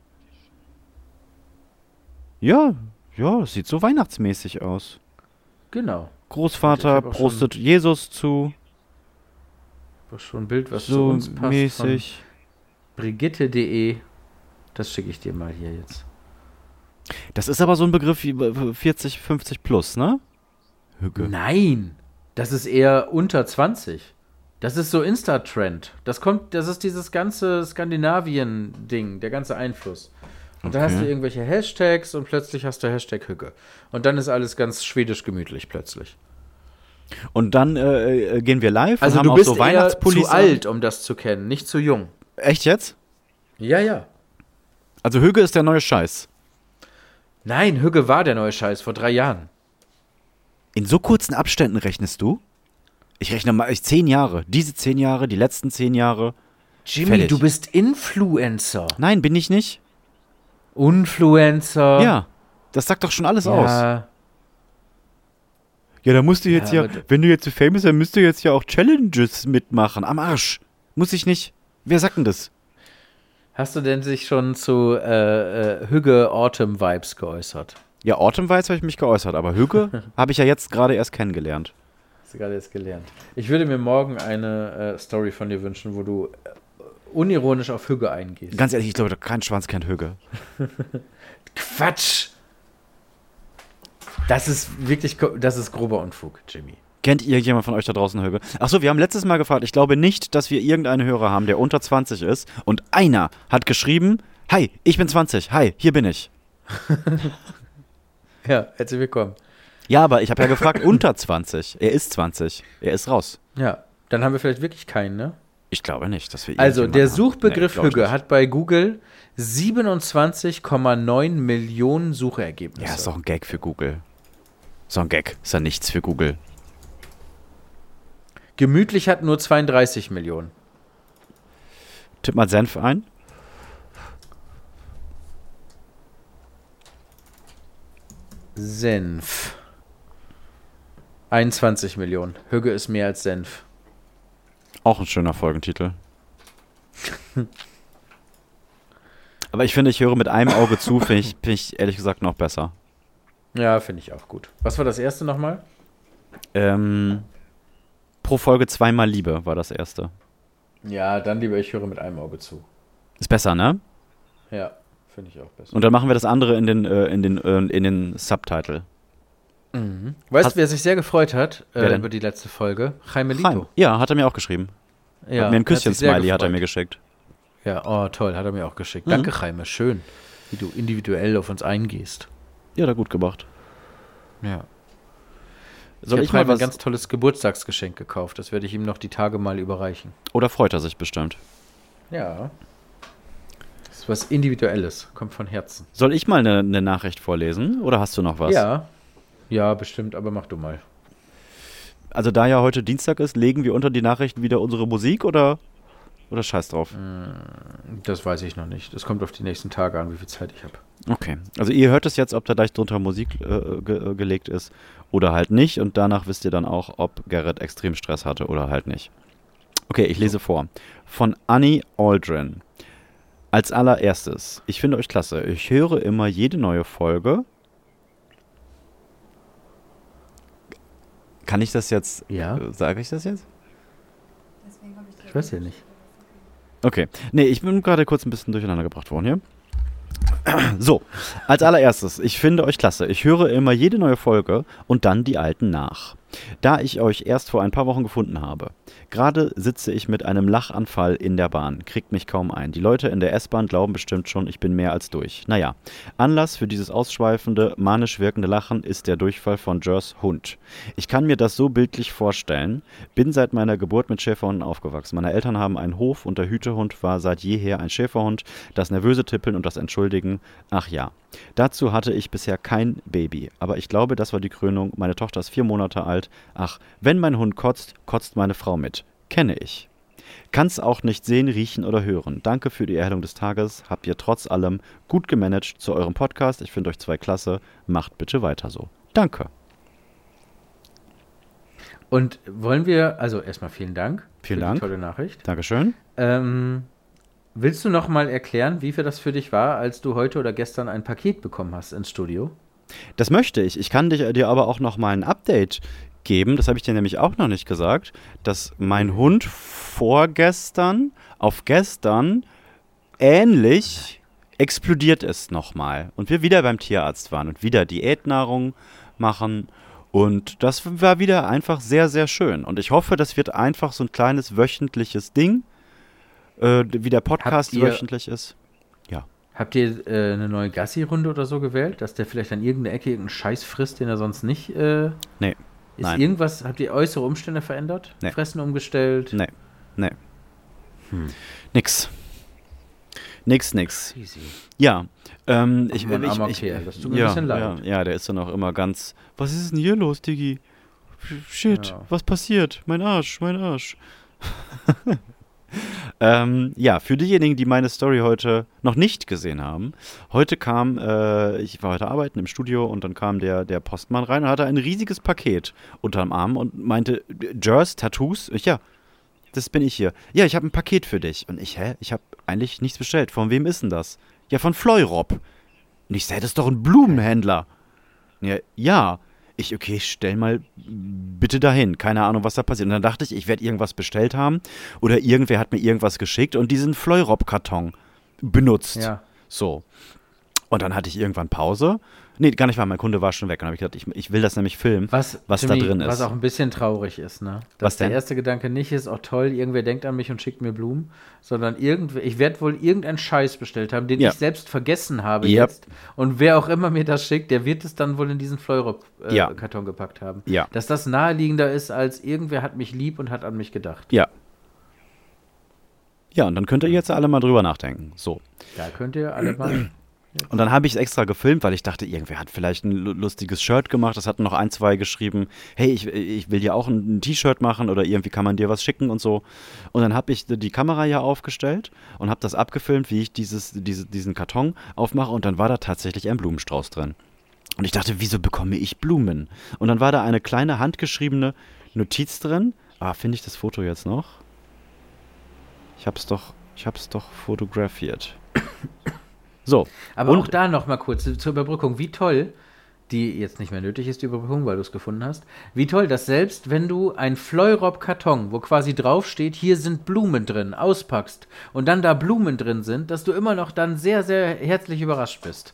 Ja, ja, das sieht so weihnachtsmäßig aus. Genau. Großvater prostet Jesus zu. Das schon ein Bild, was zu So uns passt. mäßig. Brigitte.de. Das schicke ich dir mal hier jetzt. Das ist aber so ein Begriff wie äh, 40, 50 plus, ne? Hügge. Nein, das ist eher unter 20. Das ist so Insta-Trend. Das kommt, das ist dieses ganze Skandinavien-Ding, der ganze Einfluss. Und dann Okay. hast du irgendwelche Hashtags und plötzlich hast du Hashtag Hügge. Und dann ist alles ganz schwedisch gemütlich plötzlich. Und dann äh, äh, gehen wir live Also und haben du auch bist so eher Weihnachtspullis zu alt, um das zu kennen, nicht zu jung. Echt jetzt? Ja, ja. Also Hügge ist der neue Scheiß. Nein, Hügge war der neue Scheiß vor drei Jahren. In so kurzen Abständen rechnest du? Ich rechne mal ich, zehn Jahre. Diese zehn Jahre, die letzten zehn Jahre. Jimmy, Fertig. du bist Influencer. Nein, bin ich nicht. Influencer. Ja, das sagt doch schon alles aus. ja. Ja, da musst du jetzt Ja, ja, wenn du jetzt so famous bist, müsst du jetzt ja auch Challenges mitmachen. Am Arsch. Muss ich nicht. Wer sagt denn das? Hast du denn sich schon zu äh, äh, Hügge Autumn Vibes geäußert? Ja, Autumn Weiß habe ich mich geäußert, aber Hüge <laughs> habe ich ja jetzt gerade erst kennengelernt. Hast du gerade jetzt gelernt. Ich würde mir morgen eine äh, Story von dir wünschen, wo du äh, unironisch auf Hügge eingehst. Ganz ehrlich, ich glaube, kein Schwanz kennt Hüge. <laughs> Quatsch! Das ist wirklich, das ist grober Unfug, Jimmy. Kennt irgendjemand von euch da draußen Hüge? Achso, wir haben letztes Mal gefragt. Ich glaube nicht, dass wir irgendeinen Hörer haben, der unter 20 ist. Und einer hat geschrieben: Hi, ich bin 20. Hi, hier bin ich. <laughs> Ja, herzlich willkommen. Ja, aber ich habe ja gefragt, <laughs> unter 20. Er ist 20. Er ist raus. Ja, dann haben wir vielleicht wirklich keinen, ne? Ich glaube nicht, dass wir Also, der haben. Suchbegriff Nee, nicht. hat bei Google 27,9 Millionen Suchergebnisse. Ja, ist doch ein Gag für Google. So ein Gag. Ist ja nichts für Google. Gemütlich hat nur 32 Millionen. Tipp mal Senf ein. Senf. 21 Millionen. Hügge ist mehr als Senf. Auch ein schöner Folgentitel. Aber ich finde, ich höre mit einem Auge zu, finde ich, find ich ehrlich gesagt noch besser. Ja, finde ich auch gut. Was war das erste nochmal? Ähm, pro Folge zweimal Liebe war das erste. Ja, dann lieber ich höre mit einem Auge zu. Ist besser, ne? Ja, finde ich auch besser. Und dann machen wir das andere in den, äh, in den, äh, in den Subtitle. Weißt Hast- du, wer sich sehr gefreut hat äh, über die letzte Folge? Jaime. Lito. Ja, hat er mir auch geschrieben. Ja, hat mir ein hat Küsschen-Smiley hat er gefreut. mir geschickt. Ja, oh toll, hat er mir auch geschickt. Mhm. Danke, Jaime, schön, wie du individuell auf uns eingehst. Ja, hat er gut gemacht. Ja. Soll ich ich, habe mal was? ein ganz tolles Geburtstagsgeschenk gekauft. Das werde ich ihm noch die Tage mal überreichen. Oder freut er sich bestimmt? Ja. Das ist was Individuelles, kommt von Herzen. Soll ich mal eine ne Nachricht vorlesen? Oder hast du noch was? Ja. Ja, bestimmt, aber mach du mal. Also da ja heute Dienstag ist, legen wir unter die Nachrichten wieder unsere Musik oder, oder scheiß drauf? Das weiß ich noch nicht. Das kommt auf die nächsten Tage an, wie viel Zeit ich habe. Okay. Also ihr hört es jetzt, ob da gleich drunter Musik äh, ge äh, gelegt ist oder halt nicht. Und danach wisst ihr dann auch, ob Garrett extrem Stress hatte oder halt nicht. Okay, ich lese vor. Von Annie Aldrin. Als allererstes, ich finde euch klasse. Ich höre immer jede neue Folge. Kann ich das jetzt? Ja. Äh, Sage ich das jetzt? Ich weiß ja nicht. Okay. Nee, ich bin gerade kurz ein bisschen durcheinander gebracht worden hier. So, als allererstes, ich finde euch klasse. Ich höre immer jede neue Folge und dann die alten nach. Da ich euch erst vor ein paar Wochen gefunden habe. Gerade sitze ich mit einem Lachanfall in der Bahn, kriegt mich kaum ein. Die Leute in der S-Bahn glauben bestimmt schon, ich bin mehr als durch. Naja, Anlass für dieses ausschweifende, manisch wirkende Lachen ist der Durchfall von Jers Hund. Ich kann mir das so bildlich vorstellen. Bin seit meiner Geburt mit Schäferhunden aufgewachsen. Meine Eltern haben einen Hof und der Hütehund war seit jeher ein Schäferhund. Das nervöse Tippeln und das Entschuldigen, ach ja. Dazu hatte ich bisher kein Baby, aber ich glaube, das war die Krönung. Meine Tochter ist vier Monate alt. Ach, wenn mein Hund kotzt, kotzt meine Frau mit. Kenne ich. Kann's auch nicht sehen, riechen oder hören. Danke für die Erhellung des Tages. Habt ihr trotz allem gut gemanagt zu eurem Podcast. Ich finde euch zwei klasse. Macht bitte weiter so. Danke. Und wollen wir, also erstmal vielen Dank. Vielen für Dank. Die tolle Nachricht. Dankeschön. Ähm, willst du noch mal erklären, wie viel das für dich war, als du heute oder gestern ein Paket bekommen hast ins Studio? Das möchte ich. Ich kann dich, dir aber auch noch mal ein Update geben. Das habe ich dir nämlich auch noch nicht gesagt, dass mein Hund vorgestern auf gestern ähnlich explodiert ist nochmal. Und wir wieder beim Tierarzt waren und wieder Diätnahrung machen. Und das war wieder einfach sehr, sehr schön. Und ich hoffe, das wird einfach so ein kleines wöchentliches Ding, äh, wie der Podcast ihr- wöchentlich ist. Habt ihr äh, eine neue Gassi-Runde oder so gewählt, dass der vielleicht an irgendeiner Ecke irgendeinen Scheiß frisst, den er sonst nicht. Äh, Nee, ist nein. irgendwas, habt ihr äußere Umstände verändert? Nee. Fressen umgestellt? Nee, nee. Nix. Nix, nix. Easy. Ja, ähm, ich, Mann, ich, ich, Kerl, das tut mir ein ja, bisschen leid. Ja, ja, der ist dann auch immer ganz, was ist denn hier los, Diggi? Shit, Ja. was passiert? Mein Arsch, mein Arsch. <laughs> ähm, ja, für diejenigen, die meine Story heute noch nicht gesehen haben, heute kam, äh, ich war heute arbeiten im Studio und dann kam der, der Postmann rein und hatte ein riesiges Paket unterm Arm und meinte, Jers, Tattoos? Ich, ja, das bin ich hier. Ja, ich habe ein Paket für dich. Und ich, hä? Ich habe eigentlich nichts bestellt. Von wem ist denn das? Ja, von Fleurop. Und ich sag, das ist doch ein Blumenhändler. Ja, ja. Ich, okay, stell mal bitte dahin. Keine Ahnung, was da passiert. Und dann dachte ich, ich werde irgendwas bestellt haben oder irgendwer hat mir irgendwas geschickt und diesen Fleurop-Karton benutzt. Ja. So. Und dann hatte ich irgendwann Pause. Nee, gar nicht wahr, mein Kunde war schon weg. Und dann habe ich gedacht, ich, ich will das nämlich filmen, Was, was Jimmy, da drin ist. Was auch ein bisschen traurig ist, ne? Dass Was denn? der erste Gedanke nicht ist, oh toll, irgendwer denkt an mich und schickt mir Blumen, sondern irgendwer, ich werde wohl irgendeinen Scheiß bestellt haben, den Ja. ich selbst vergessen habe Yep. jetzt. Und wer auch immer mir das schickt, der wird es dann wohl in diesen Ja. Fleurop-Karton gepackt haben. Ja. Dass das naheliegender ist, als irgendwer hat mich lieb und hat an mich gedacht. Ja. Ja, und dann könnt ihr jetzt alle mal drüber nachdenken. So. Da könnt ihr alle mal. Und dann habe ich es extra gefilmt, weil ich dachte, irgendwer hat vielleicht ein lu- lustiges Shirt gemacht. Das hatten noch ein, zwei geschrieben, hey, ich, ich will dir auch ein, ein T-Shirt machen oder irgendwie kann man dir was schicken und so. Und dann habe ich die Kamera ja aufgestellt und habe das abgefilmt, wie ich dieses, diese, diesen Karton aufmache und dann war da tatsächlich ein Blumenstrauß drin. Und ich dachte, wieso bekomme ich Blumen? Und dann war da eine kleine handgeschriebene Notiz drin. Ah, finde ich das Foto jetzt noch? Ich hab's doch, ich hab's doch fotografiert. So. Aber und auch da noch mal kurz zur Überbrückung. Wie toll, die jetzt nicht mehr nötig ist, die Überbrückung, weil du es gefunden hast. Wie toll, dass selbst wenn du ein Fleurop-Karton, wo quasi draufsteht, hier sind Blumen drin, auspackst und dann da Blumen drin sind, dass du immer noch dann sehr, sehr herzlich überrascht bist.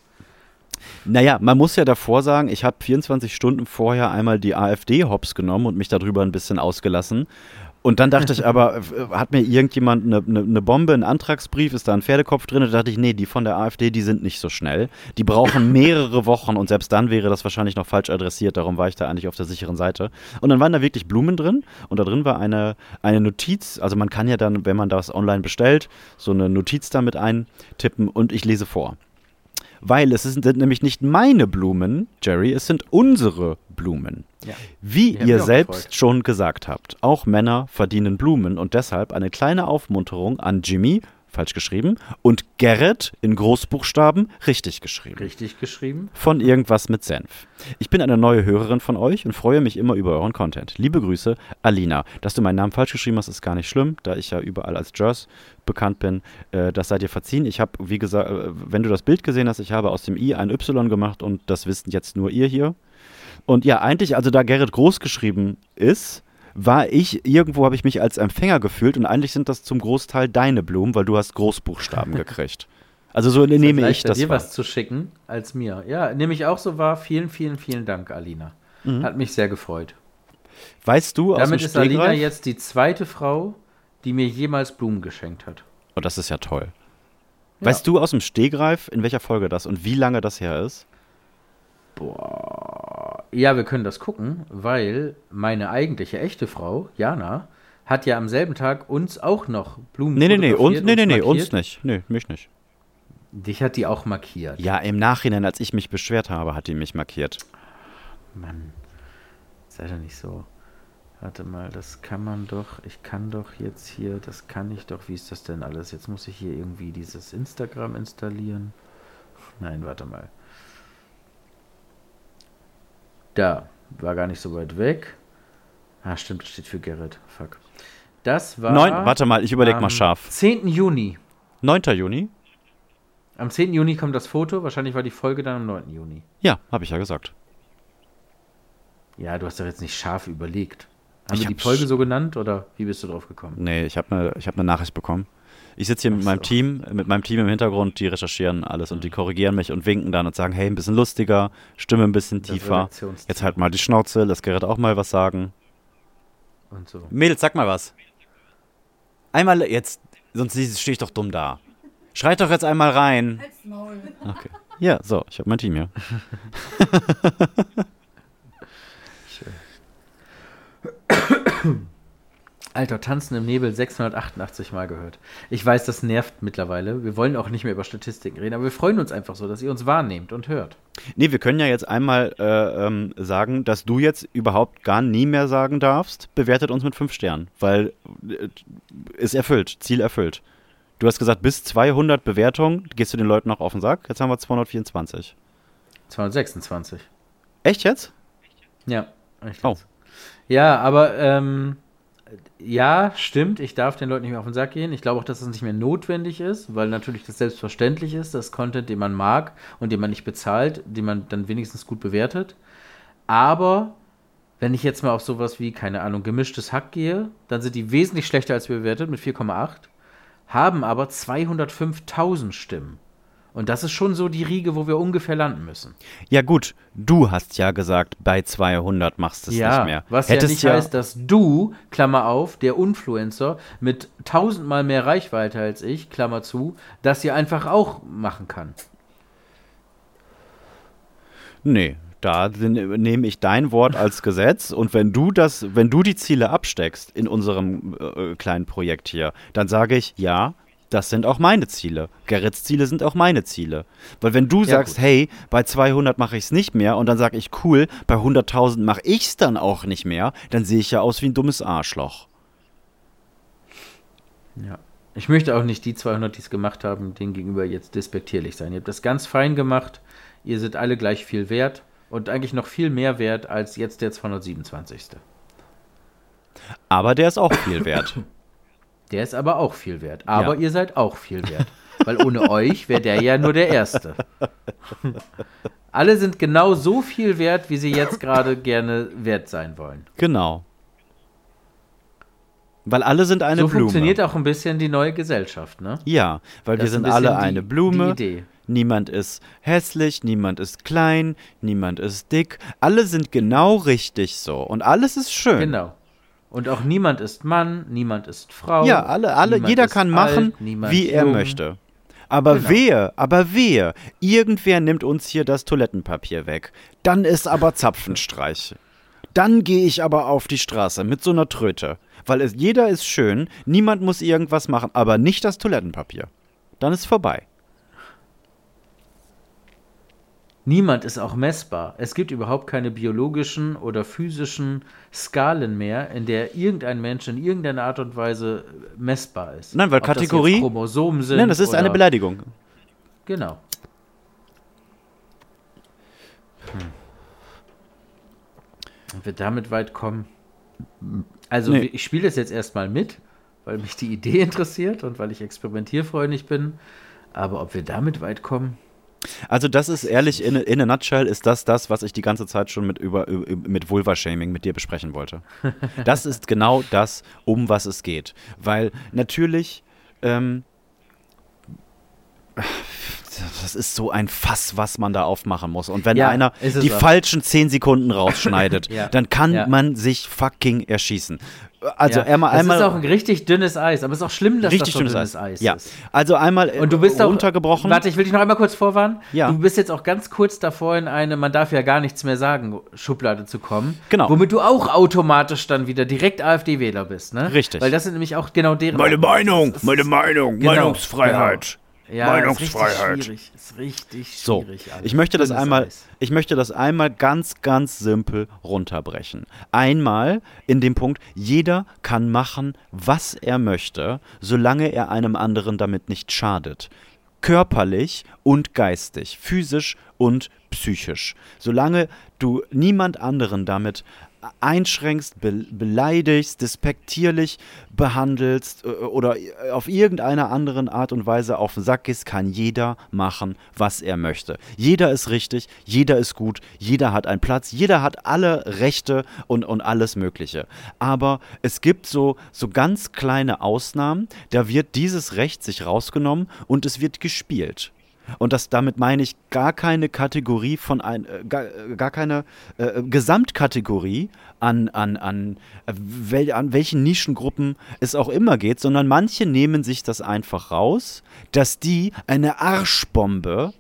Naja, man muss ja davor sagen, ich habe 24 Stunden vorher einmal die AfD hops genommen und mich darüber ein bisschen ausgelassen. Und dann dachte ich aber, äh, hat mir irgendjemand eine, eine, eine Bombe, einen Antragsbrief, ist da ein Pferdekopf drin? Da dachte ich, nee, die von der AfD, die sind nicht so schnell. Die brauchen <laughs> mehrere Wochen und selbst dann wäre das wahrscheinlich noch falsch adressiert. Darum war ich da eigentlich auf der sicheren Seite. Und dann waren da wirklich Blumen drin und da drin war eine, eine Notiz. Also man kann ja dann, wenn man das online bestellt, so eine Notiz damit eintippen und ich lese vor. Weil es sind nämlich nicht meine Blumen, Jerry, es sind unsere Blumen. Ja. Wie ihr selbst gefreut. schon gesagt habt, auch Männer verdienen Blumen und deshalb eine kleine Aufmunterung an Jimmy, falsch geschrieben, und Gerrit in Großbuchstaben, richtig geschrieben. Richtig geschrieben. Von irgendwas mit Senf. Ich bin eine neue Hörerin von euch und freue mich immer über euren Content. Liebe Grüße, Alina. Dass du meinen Namen falsch geschrieben hast, ist gar nicht schlimm, da ich ja überall als Jers bekannt bin. Äh, das sei dir verziehen. Ich habe, wie gesagt, äh, wenn du das Bild gesehen hast, ich habe aus dem I ein Y gemacht und das wissen jetzt nur ihr hier. Und ja, eigentlich, also da Gerrit groß geschrieben ist, war ich, irgendwo habe ich mich als Empfänger gefühlt und eigentlich sind das zum Großteil deine Blumen, weil du hast Großbuchstaben <laughs> gekriegt. Also so nehme ich das dir wahr. was zu schicken als mir. Ja, nehme ich auch so wahr. Vielen, vielen, vielen Dank, Alina. Hat mich sehr gefreut. Weißt du Mhm. aus Damit ist Alina jetzt die zweite Frau, die mir jemals Blumen geschenkt hat. Oh, das ist ja toll. Ja. Weißt du aus dem Stegreif, in welcher Folge das und wie lange das her ist? Ja, wir können das gucken, weil meine eigentliche echte Frau, Jana, hat ja am selben Tag uns auch noch Blumen Nee, nee, nee, uns, nee, nee, nee, uns nicht. Nee, mich nicht. Dich hat die auch markiert. Ja, im Nachhinein, als ich mich beschwert habe, hat die mich markiert. Mann, sei doch nicht so. Warte mal, das kann man doch, ich kann doch jetzt hier, das kann ich doch, wie ist das denn alles? Jetzt muss ich hier irgendwie dieses Instagram installieren. Nein, warte mal. Da, war gar nicht so weit weg. Ah, stimmt, das steht für Gerrit. Fuck. Das war. Neun, warte mal, ich überleg am mal scharf. 10. Juni. 9. Juni? Am 10. Juni kommt das Foto. Wahrscheinlich war die Folge dann am 9. Juni. Ja, habe ich ja gesagt. Ja, du hast doch jetzt nicht scharf überlegt. Haben Ich wir die Folge so genannt oder wie bist du drauf gekommen? Nee, ich habe eine hab ne Nachricht bekommen. Ich sitze hier mit meinem. Team, mit meinem Team im Hintergrund, die recherchieren alles und die korrigieren mich und winken dann und sagen, hey, ein bisschen lustiger, Stimme ein bisschen tiefer. Jetzt halt mal die Schnauze, lass Gerrit auch mal was sagen. Und so. Mädels, sag mal was. Einmal jetzt, sonst stehe ich doch dumm da. Schreit doch jetzt einmal rein. Okay. Ja, so, ich habe mein Team hier. <laughs> Alter, Tanzen im Nebel 688 Mal gehört. Ich weiß, das nervt mittlerweile. Wir wollen auch nicht mehr über Statistiken reden, aber wir freuen uns einfach so, dass ihr uns wahrnehmt und hört. Nee, wir können ja jetzt einmal äh, ähm, sagen, dass du jetzt überhaupt gar nie mehr sagen darfst, bewertet uns mit fünf Sternen, weil äh, ist erfüllt, Ziel erfüllt. Du hast gesagt, bis 200 Bewertungen gehst du den Leuten noch auf den Sack. Jetzt haben wir 224. 226. Echt jetzt? Ja, echt. Oh. Ja, aber ähm, ja, stimmt, ich darf den Leuten nicht mehr auf den Sack gehen. Ich glaube auch, dass das nicht mehr notwendig ist, weil natürlich das selbstverständlich ist, dass Content, den man mag und den man nicht bezahlt, den man dann wenigstens gut bewertet. Aber wenn ich jetzt mal auf sowas wie, keine Ahnung, gemischtes Hack gehe, dann sind die wesentlich schlechter als wir bewertet mit 4,8, haben aber 205.000 Stimmen. Und das ist schon so die Riege, wo wir ungefähr landen müssen. Ja gut, du hast ja gesagt, bei 200 machst du es ja, nicht mehr. was ja Hättest nicht heißt, dass du, Klammer auf, der Influencer mit tausendmal mehr Reichweite als ich, Klammer zu, das hier einfach auch machen kann. Nee, da nehme ich dein Wort als <laughs> Gesetz und wenn du das, wenn du die Ziele absteckst in unserem äh, kleinen Projekt hier, dann sage ich ja. Das sind auch meine Ziele. Gerrits Ziele sind auch meine Ziele. Weil wenn du Ja, sagst, gut. hey, bei 200 mache ich es nicht mehr und dann sage ich, cool, bei 100.000 mache ich es dann auch nicht mehr, dann sehe ich ja aus wie ein dummes Arschloch. Ja. Ich möchte auch nicht die 200, die es gemacht haben, denen gegenüber jetzt despektierlich sein. Ihr habt das ganz fein gemacht. Ihr seid alle gleich viel wert und eigentlich noch viel mehr wert als jetzt der 227. Aber der ist auch viel wert. <coughs> Der ist aber auch viel wert. Aber Ja. ihr seid auch viel wert. <laughs> Weil ohne euch wäre der ja nur der Erste. <laughs> Alle sind genau so viel wert, wie sie jetzt gerade gerne wert sein wollen. Genau. Weil alle sind eine so Blume. funktioniert auch ein bisschen die neue Gesellschaft, ne? Ja, weil Das wir ist ein sind alle bisschen die- eine Blume. die Idee. Niemand ist hässlich, niemand ist klein, niemand ist dick. Alle sind genau richtig so und alles ist schön. Genau. Und auch niemand ist Mann, niemand ist Frau. Ja, alle, alle, jeder kann machen, wie er jung. möchte. Aber Genau. wehe, aber wehe, irgendwer nimmt uns hier das Toilettenpapier weg. Dann ist aber Zapfenstreich. Dann gehe ich aber auf die Straße mit so einer Tröte. Weil es, jeder ist schön, niemand muss irgendwas machen, aber nicht das Toilettenpapier. Dann ist vorbei. Niemand ist auch messbar. Es gibt überhaupt keine biologischen oder physischen Skalen mehr, in der irgendein Mensch in irgendeiner Art und Weise messbar ist. Nein, weil Ob das Kategorie- Chromosomen sind. Nein, das ist eine Beleidigung. Genau. Ob wir damit weit kommen. Also, Nee. ich spiele das jetzt erstmal mit, weil mich die Idee <laughs> interessiert und weil ich experimentierfreundlich bin. Aber ob wir damit weit kommen? Also das ist ehrlich, in, in a nutshell ist das das, was ich die ganze Zeit schon mit, über, mit Vulva-Shaming mit dir besprechen wollte. <laughs> Das ist genau das, um was es geht. Weil natürlich, ähm, das ist so ein Fass, was man da aufmachen muss. Und wenn Ja, einer die auch. falschen 10 Sekunden rausschneidet, <laughs> Ja, dann kann ja. man sich fucking erschießen. Also Ja, einmal, einmal ist auch ein richtig dünnes Eis, aber es ist auch schlimm, dass richtig das so dünnes dünnes Eis. Eis, ja. ist. Also einmal äh, Und du bist auch runtergebrochen. Warte, ich will dich noch einmal kurz vorwarnen. Ja. Du bist jetzt auch ganz kurz davor in eine, man darf ja gar nichts mehr sagen, Schublade zu kommen. Genau. Womit du auch automatisch dann wieder direkt AfD-Wähler bist, ne? Richtig. Weil das sind nämlich auch genau deren. Meinung, meine Meinung, Genau, Meinungsfreiheit. Ja, Meinungsfreiheit. Ist richtig schwierig. Ist richtig So, schwierig. alles. ich möchte das Dünnes einmal, Eis. ich möchte das einmal ganz, ganz simpel runterbrechen. Einmal in dem Punkt, jeder kann machen, was er möchte, solange er einem anderen damit nicht schadet. Körperlich und geistig, physisch und psychisch. Solange du niemand anderen damit einschränkst, be beleidigst, despektierlich behandelst äh, oder auf irgendeine anderen Art und Weise auf den Sack gehst, kann jeder machen, was er möchte. Jeder ist richtig, jeder ist gut, jeder hat einen Platz, jeder hat alle Rechte und, und alles Mögliche. Aber es gibt so, so ganz kleine Ausnahmen, da wird dieses Recht sich rausgenommen und es wird gespielt. Und das damit meine ich gar keine Kategorie von ein, äh, gar, äh, gar keine äh, Gesamtkategorie an, an, an, äh, wel, an welchen Nischengruppen es auch immer geht, sondern manche nehmen sich das einfach raus, dass die eine Arschbombe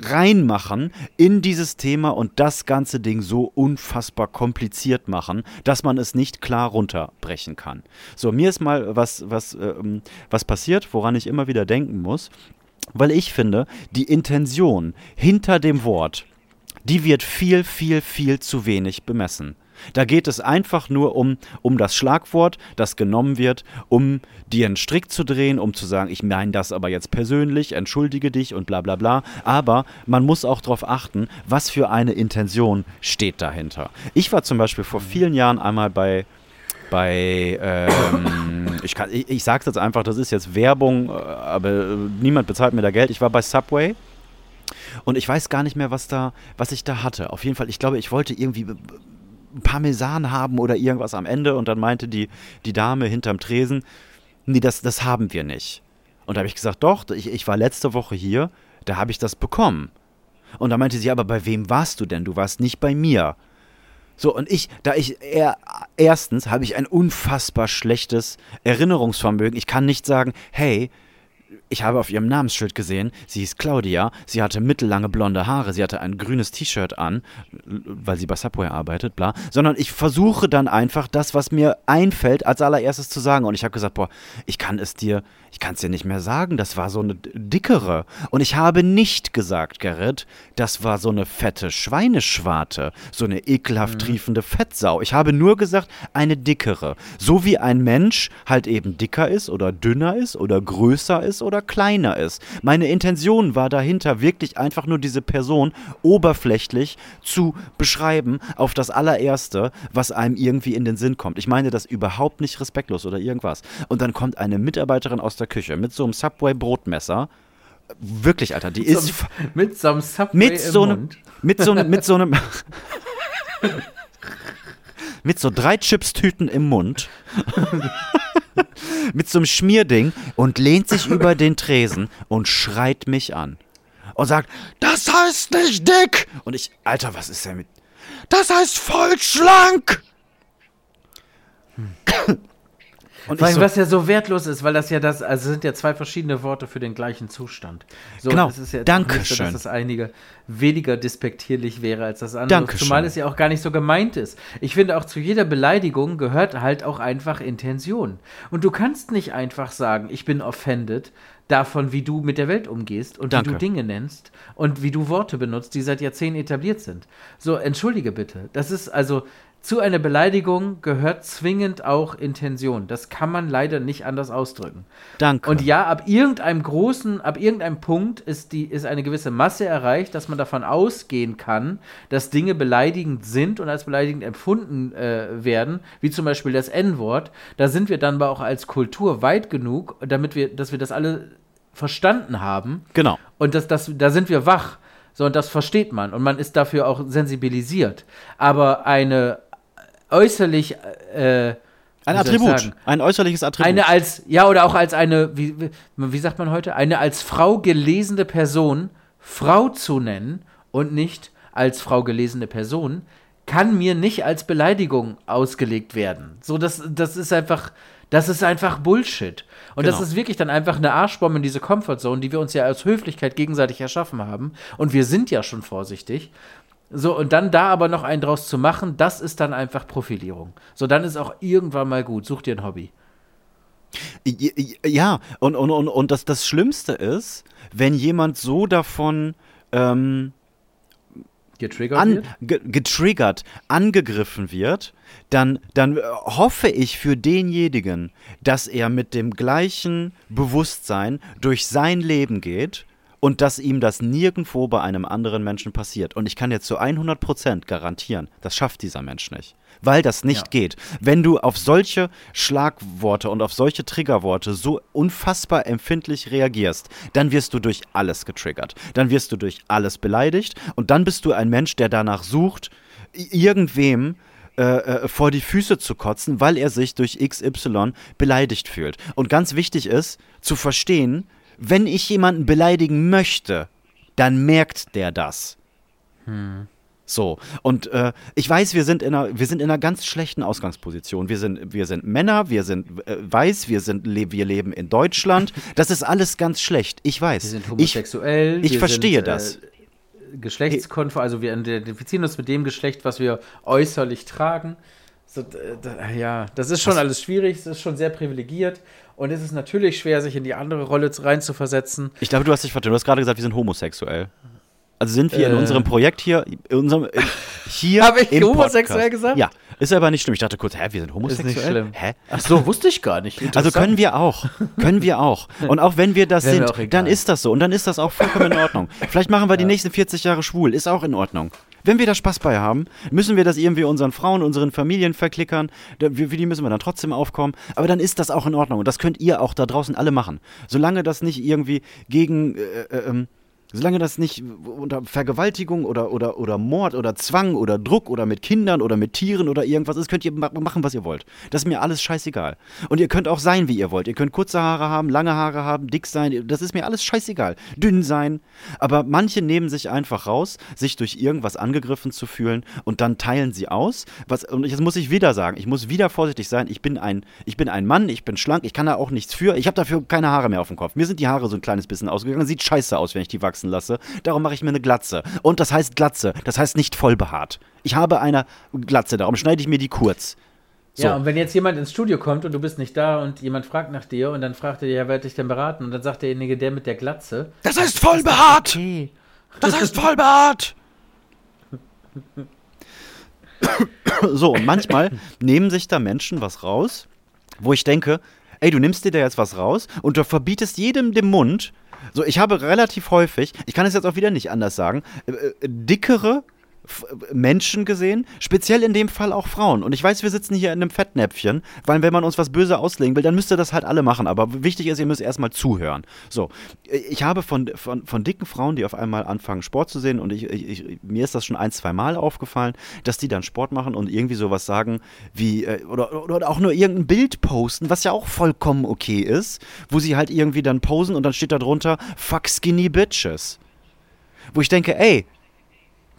reinmachen in dieses Thema und das ganze Ding so unfassbar kompliziert machen, dass man es nicht klar runterbrechen kann. So, mir ist mal was, was, ähm, was passiert, woran ich immer wieder denken muss, weil ich finde, die Intention hinter dem Wort, die wird viel, viel, viel zu wenig bemessen. Da geht es einfach nur um, um das Schlagwort, das genommen wird, um dir einen Strick zu drehen, um zu sagen, ich meine das aber jetzt persönlich, entschuldige dich und bla bla bla. Aber man muss auch darauf achten, was für eine Intention steht dahinter. Ich war zum Beispiel vor vielen Jahren einmal bei bei, ähm, ich, kann, ich, ich sag's jetzt einfach, das ist jetzt Werbung, äh, aber niemand bezahlt mir da Geld. Ich war bei Subway und ich weiß gar nicht mehr, was da, was ich da hatte. Auf jeden Fall, ich glaube, ich wollte irgendwie Parmesan haben oder irgendwas am Ende und dann meinte die, die Dame hinterm Tresen, nee, das, das haben wir nicht. Und da habe ich gesagt, doch, ich, ich war letzte Woche hier, da habe ich das bekommen. Und da meinte sie, aber bei wem warst du denn? Du warst nicht bei mir. So, und ich, da ich, er, erstens habe ich ein unfassbar schlechtes Erinnerungsvermögen. Ich kann nicht sagen, hey, ich habe auf ihrem Namensschild gesehen, sie hieß Claudia, sie hatte mittellange blonde Haare, sie hatte ein grünes T-Shirt an, weil sie bei Subway arbeitet, bla, sondern ich versuche dann einfach das, was mir einfällt, als allererstes zu sagen. Und ich habe gesagt, boah, ich kann es dir, ich kann es dir nicht mehr sagen, das war so eine dickere. Und ich habe nicht gesagt, Gerrit, das war so eine fette Schweineschwarte, so eine ekelhaft mhm. triefende Fettsau. Ich habe nur gesagt, eine dickere. So wie ein Mensch halt eben dicker ist oder dünner ist oder größer ist oder kleiner ist. Meine Intention war dahinter wirklich einfach nur diese Person oberflächlich zu beschreiben auf das allererste, was einem irgendwie in den Sinn kommt. Ich meine das überhaupt nicht respektlos oder irgendwas. Und dann kommt eine Mitarbeiterin aus der Küche mit so einem Subway-Brotmesser. Wirklich, Alter, die ist. mit so einem Subway mit so einem, Mund. Mit so einem. Mit so einem <laughs> mit so drei Chips-Tüten im Mund. <laughs> <laughs> mit so einem Schmierding und lehnt sich über den Tresen und schreit mich an. Und sagt, das heißt nicht dick. Und ich, Alter, was ist denn mit. Das heißt voll schlank. Hm. Und Weil, so, was ja so wertlos ist, weil das ja das, also sind ja zwei verschiedene Worte für den gleichen Zustand. So, genau, das ist ja Dankeschön. Dass das einige weniger despektierlich wäre als das andere. Dankeschön. Zumal es ja auch gar nicht so gemeint ist. Ich finde, auch zu jeder Beleidigung gehört halt auch einfach Intention. Und du kannst nicht einfach sagen, ich bin offended davon, wie du mit der Welt umgehst und Danke. wie du Dinge nennst und wie du Worte benutzt, die seit Jahrzehnten etabliert sind. So, entschuldige bitte. Das ist also, zu einer Beleidigung gehört zwingend auch Intention. Das kann man leider nicht anders ausdrücken. Danke. Und ja, ab irgendeinem großen, ab irgendeinem Punkt ist, die, ist eine gewisse Masse erreicht, dass man davon ausgehen kann, dass Dinge beleidigend sind und als beleidigend empfunden äh, werden, wie zum Beispiel das N-Wort. Da sind wir dann aber auch als Kultur weit genug, damit wir, dass wir das alle verstanden haben. Genau. Und das, das, da sind wir wach. So, und das versteht man. Und man ist dafür auch sensibilisiert. Aber eine äußerlich äh, ein Attribut, ein äußerliches Attribut. Eine als, ja, oder auch als eine, wie, wie, sagt man heute, eine als Frau gelesene Person Frau zu nennen und nicht als Frau gelesene Person, kann mir nicht als Beleidigung ausgelegt werden. So, das, das ist einfach, das ist einfach Bullshit. Und genau. das ist wirklich dann einfach eine Arschbombe in diese Comfortzone, die wir uns ja aus Höflichkeit gegenseitig erschaffen haben. Und wir sind ja schon vorsichtig. So, und dann da aber noch einen draus zu machen, das ist dann einfach Profilierung. So, dann ist auch irgendwann mal gut. Such dir ein Hobby. Ja, und, und, und, und das, das Schlimmste ist, wenn jemand so davon ähm, getriggert, an, getriggert, angegriffen wird, dann, dann hoffe ich für denjenigen, dass er mit dem gleichen Bewusstsein durch sein Leben geht und dass ihm das nirgendwo bei einem anderen Menschen passiert. Und ich kann jetzt zu 100% garantieren, das schafft dieser Mensch nicht. Weil das nicht ja. geht. Wenn du auf solche Schlagworte und auf solche Triggerworte so unfassbar empfindlich reagierst, dann wirst du durch alles getriggert. Dann wirst du durch alles beleidigt und dann bist du ein Mensch, der danach sucht, irgendwem äh, äh, vor die Füße zu kotzen, weil er sich durch XY beleidigt fühlt. Und ganz wichtig ist, zu verstehen, wenn ich jemanden beleidigen möchte, dann merkt der das. Hm. So, und äh, ich weiß, wir sind, in einer, wir sind in einer ganz schlechten Ausgangsposition. Wir sind, wir sind Männer, wir sind äh, weiß, wir, sind, le wir leben in Deutschland. <laughs> Das ist alles ganz schlecht. Ich weiß. Wir sind homosexuell. Ich, ich verstehe sind, das. Äh, geschlechtskonform, also wir identifizieren uns mit dem Geschlecht, was wir äußerlich tragen. So, da, ja, das ist schon was? alles schwierig, es ist schon sehr privilegiert und es ist natürlich schwer, sich in die andere Rolle reinzuversetzen. Ich glaube, du hast dich verstanden. Du hast gerade gesagt, wir sind homosexuell. Also sind wir äh. in unserem Projekt hier, in unserem, in, <laughs> hier Habe ich homosexuell gesagt? Ja, ist aber nicht schlimm. Ich dachte kurz, hä, wir sind homosexuell? Ist nicht schlimm. Hä? Ach so, wusste ich gar nicht. Also können wir auch. Können wir auch. <laughs> Und auch wenn wir das Wäre sind, dann ist das so. Und dann ist das auch vollkommen in Ordnung. Vielleicht machen wir ja. die nächsten 40 Jahre schwul. Ist auch in Ordnung. Wenn wir da Spaß bei haben, müssen wir das irgendwie unseren Frauen, unseren Familien verklickern. Für die müssen wir dann trotzdem aufkommen. Aber dann ist das auch in Ordnung. Und das könnt ihr auch da draußen alle machen. Solange das nicht irgendwie gegen äh, äh, ähm, Solange das nicht unter Vergewaltigung oder, oder, oder Mord oder Zwang oder Druck oder mit Kindern oder mit Tieren oder irgendwas ist, könnt ihr machen, was ihr wollt. Das ist mir alles scheißegal. Und ihr könnt auch sein, wie ihr wollt. Ihr könnt kurze Haare haben, lange Haare haben, dick sein. Das ist mir alles scheißegal. Dünn sein. Aber manche nehmen sich einfach raus, sich durch irgendwas angegriffen zu fühlen und dann teilen sie aus. Was, und jetzt muss ich wieder sagen, ich muss wieder vorsichtig sein. Ich bin ein, ich bin ein Mann, ich bin schlank, ich kann da auch nichts für. Ich habe dafür keine Haare mehr auf dem Kopf. Mir sind die Haare so ein kleines bisschen ausgegangen. Sieht scheiße aus, wenn ich die wachsen wachsen lasse. Darum mache ich mir eine Glatze. Und das heißt Glatze. Das heißt nicht voll behaart. Ich habe eine Glatze, darum schneide ich mir die kurz. So. Ja, und wenn jetzt jemand ins Studio kommt und du bist nicht da und jemand fragt nach dir und dann fragt er, ja, wer hat dich denn beraten? Und dann sagt derjenige, der mit der Glatze. Das heißt voll behaart! Okay. Das heißt voll behaart! so, und manchmal nehmen sich da Menschen was raus, wo ich denke, ey, du nimmst dir da jetzt was raus und du verbietest jedem den Mund, so, ich habe relativ häufig, ich kann es jetzt auch wieder nicht anders sagen, äh, äh dickere Menschen gesehen, speziell in dem Fall auch Frauen. Und ich weiß, wir sitzen hier in einem Fettnäpfchen, weil wenn man uns was böse auslegen will, dann müsste das halt alle machen. Aber wichtig ist, ihr müsst erstmal zuhören. So, ich habe von, von, von dicken Frauen, die auf einmal anfangen, Sport zu sehen, und ich, ich, mir ist das schon ein, zwei Mal aufgefallen, dass die dann Sport machen und irgendwie sowas sagen wie, äh, oder, oder auch nur irgendein Bild posten, was ja auch vollkommen okay ist, wo sie halt irgendwie dann posen und dann steht da drunter, fuck skinny bitches. Wo ich denke, ey,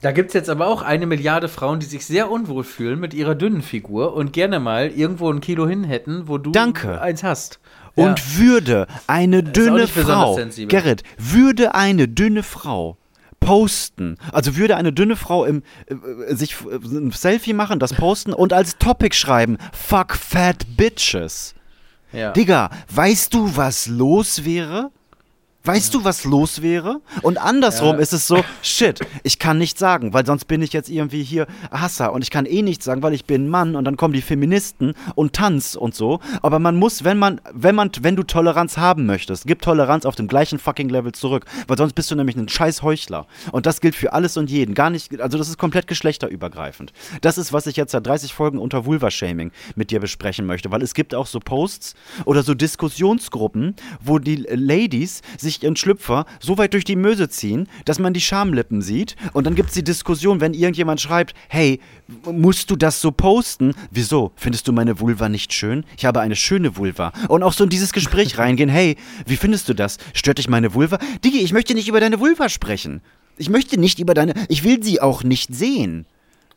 da gibt es jetzt aber auch eine Milliarde Frauen, die sich sehr unwohl fühlen mit ihrer dünnen Figur und gerne mal irgendwo ein Kilo hin hätten, wo du Danke. eins hast. Und ja. würde eine dünne Frau, Gerrit, würde eine dünne Frau posten, also würde eine dünne Frau im, äh, sich äh, ein Selfie machen, das posten und als Topic schreiben, fuck fat bitches. Ja. Digga, weißt du, was los wäre? Weißt du, was los wäre? Und andersrum ja. ist es so, shit, ich kann nichts sagen, weil sonst bin ich jetzt irgendwie hier Hasser und ich kann eh nichts sagen, weil ich bin Mann und dann kommen die Feministen und Tanz und so. Aber man muss, wenn man, wenn man, wenn du Toleranz haben möchtest, gib Toleranz auf dem gleichen fucking Level zurück, weil sonst bist du nämlich ein scheiß Heuchler. Und das gilt für alles und jeden. Gar nicht, also das ist komplett geschlechterübergreifend. Das ist, was ich jetzt seit 30 Folgen unter Vulva-Shaming mit dir besprechen möchte, weil es gibt auch so Posts oder so Diskussionsgruppen, wo die Ladies sich sich ihren Schlüpfer so weit durch die Möse ziehen, dass man die Schamlippen sieht. Und dann gibt es die Diskussion, wenn irgendjemand schreibt, hey, musst du das so posten? Wieso? Findest du meine Vulva nicht schön? Ich habe eine schöne Vulva. Und auch so in dieses Gespräch reingehen, hey, wie findest du das? Stört dich meine Vulva? Digi, ich möchte nicht über deine Vulva sprechen. Ich möchte nicht über deine, ich will sie auch nicht sehen.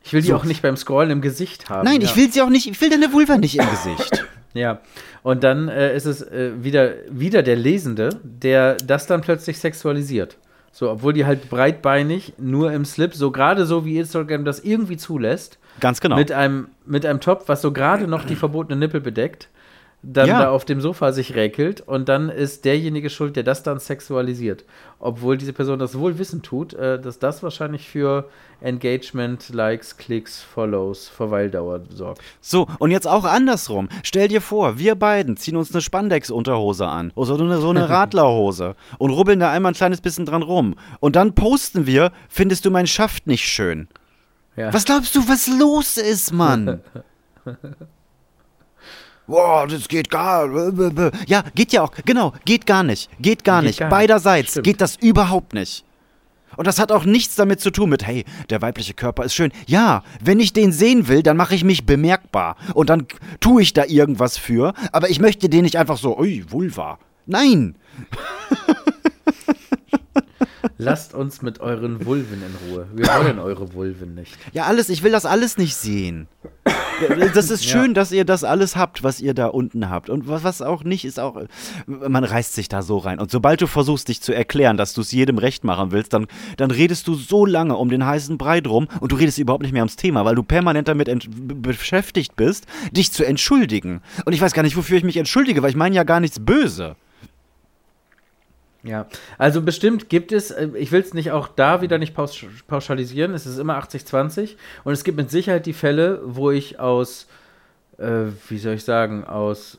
Ich will die so. auch nicht beim Scrollen im Gesicht haben. Nein, ja. ich will sie auch nicht, ich will deine Vulva nicht im Gesicht. Ja, und dann äh, ist es äh, wieder, wieder der Lesende, der das dann plötzlich sexualisiert. So, obwohl die halt breitbeinig, nur im Slip, so gerade so wie Instagram das irgendwie zulässt. Ganz genau. Mit einem, mit einem Top, was so gerade noch die verbotene Nippel bedeckt dann ja. da auf dem Sofa sich räkelt und dann ist derjenige schuld, der das dann sexualisiert. Obwohl diese Person das wohl wissen tut, äh, dass das wahrscheinlich für Engagement, Likes, Klicks, Follows, Verweildauer sorgt. So, und jetzt auch andersrum. Stell dir vor, wir beiden ziehen uns eine Spandex-Unterhose an oder so eine, so eine <laughs> Radlerhose und rubbeln da einmal ein kleines bisschen dran rum. Und dann posten wir, findest du meinen Schaft nicht schön? Ja. Was glaubst du, was los ist, Mann? <laughs> boah, das geht gar Ja, geht ja auch, genau, geht gar nicht. Geht gar geht nicht. Gar Beiderseits Stimmt. geht das überhaupt nicht. Und das hat auch nichts damit zu tun mit, hey, der weibliche Körper ist schön. Ja, wenn ich den sehen will, dann mache ich mich bemerkbar. Und dann tue ich da irgendwas für. Aber ich möchte den nicht einfach so, ui, Vulva. Nein. <laughs> Lasst uns mit euren Vulven in Ruhe. Wir wollen eure Vulven nicht. Ja, alles, ich will das alles nicht sehen. Das ist schön, dass ihr das alles habt, was ihr da unten habt. Und was, was auch nicht, ist auch, man reißt sich da so rein. Und sobald du versuchst, dich zu erklären, dass du es jedem recht machen willst, dann, dann redest du so lange um den heißen Brei drum und du redest überhaupt nicht mehr ums Thema, weil du permanent damit beschäftigt bist, dich zu entschuldigen. Und ich weiß gar nicht, wofür ich mich entschuldige, weil ich meine ja gar nichts böse. Ja, also bestimmt gibt es, äh, ich will es nicht auch da wieder nicht pauschalisieren, es ist immer 80-20 und es gibt mit Sicherheit die Fälle, wo ich aus, äh, wie soll ich sagen, aus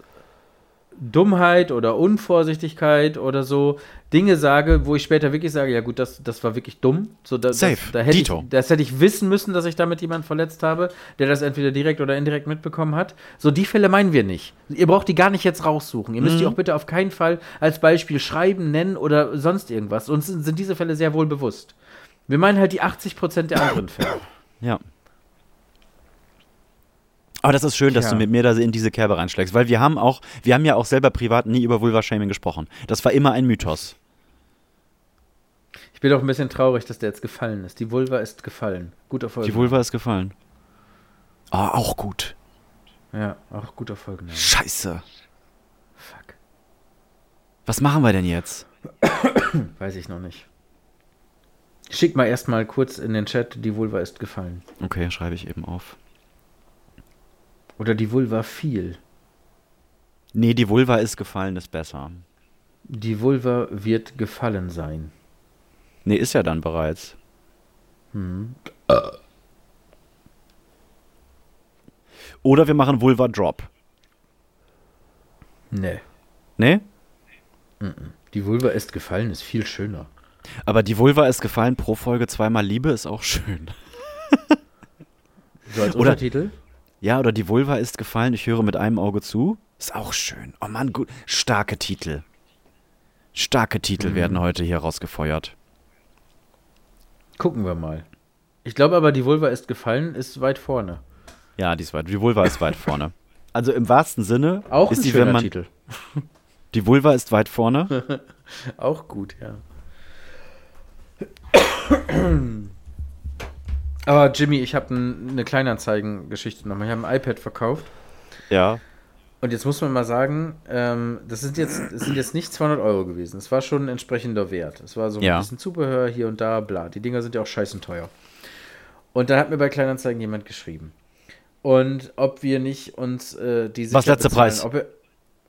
Dummheit oder Unvorsichtigkeit oder so Dinge sage, wo ich später wirklich sage, ja gut, das, das war wirklich dumm. So, da, Safe. Das, da hätte Dito. Ich, das hätte ich wissen müssen, dass ich damit jemanden verletzt habe, der das entweder direkt oder indirekt mitbekommen hat. So, die Fälle meinen wir nicht. Ihr braucht die gar nicht jetzt raussuchen. Ihr müsst die auch bitte auf keinen Fall als Beispiel schreiben, nennen oder sonst irgendwas. Uns sind, sind diese Fälle sehr wohl bewusst. Wir meinen halt die 80% der anderen Fälle. Ja. Aber das ist schön, dass Tja. du mit mir da in diese Kerbe reinschlägst, weil wir haben auch, wir haben ja auch selber privat nie über Vulva-Shaming gesprochen. Das war immer ein Mythos. Ich bin auch ein bisschen traurig, dass der jetzt gefallen ist. Die Vulva ist gefallen. Guter Folge. Die Vulva ist gefallen. Ah, auch gut. Ja, auch guter Folge. Scheiße. Fuck. Was machen wir denn jetzt? <coughs> Weiß ich noch nicht. Schick mal erstmal kurz in den Chat, die Vulva ist gefallen. Okay, schreibe ich eben auf. Oder die Vulva fiel. Nee, die Vulva ist gefallen, ist besser. Die Vulva wird gefallen sein. Nee, ist ja dann bereits. Oder wir machen Vulva Drop. Nee. Nee? Die Vulva ist gefallen ist viel schöner. Aber die Vulva ist gefallen pro Folge zweimal Liebe ist auch schön. So als Oder- Untertitel? Ja, oder die Vulva ist gefallen, ich höre mit einem Auge zu. Ist auch schön. Oh Mann, gut. Starke Titel. Starke Titel werden heute hier rausgefeuert. Gucken wir mal. Ich glaube aber, die Vulva ist gefallen ist weit vorne. Ja, die ist weit. Die Vulva ist weit vorne. <laughs> Also im wahrsten Sinne Auch ist ein die, schöner wenn man, Titel. <laughs> die Vulva ist weit vorne. <laughs> Auch gut, ja. <coughs> Aber Jimmy, ich habe ein, eine Kleinanzeigengeschichte nochmal. Ich habe ein iPad verkauft. ja. Und jetzt muss man mal sagen, ähm, das sind jetzt, das sind jetzt nicht 200 Euro gewesen. Es war schon ein entsprechender Wert. Es war so Ja. ein bisschen Zubehör hier und da, bla. Die Dinger sind ja auch scheißen teuer. Und dann hat mir bei Kleinanzeigen jemand geschrieben. Und ob wir nicht uns äh, die Was letzter bezahlen, Preis? Ob wir,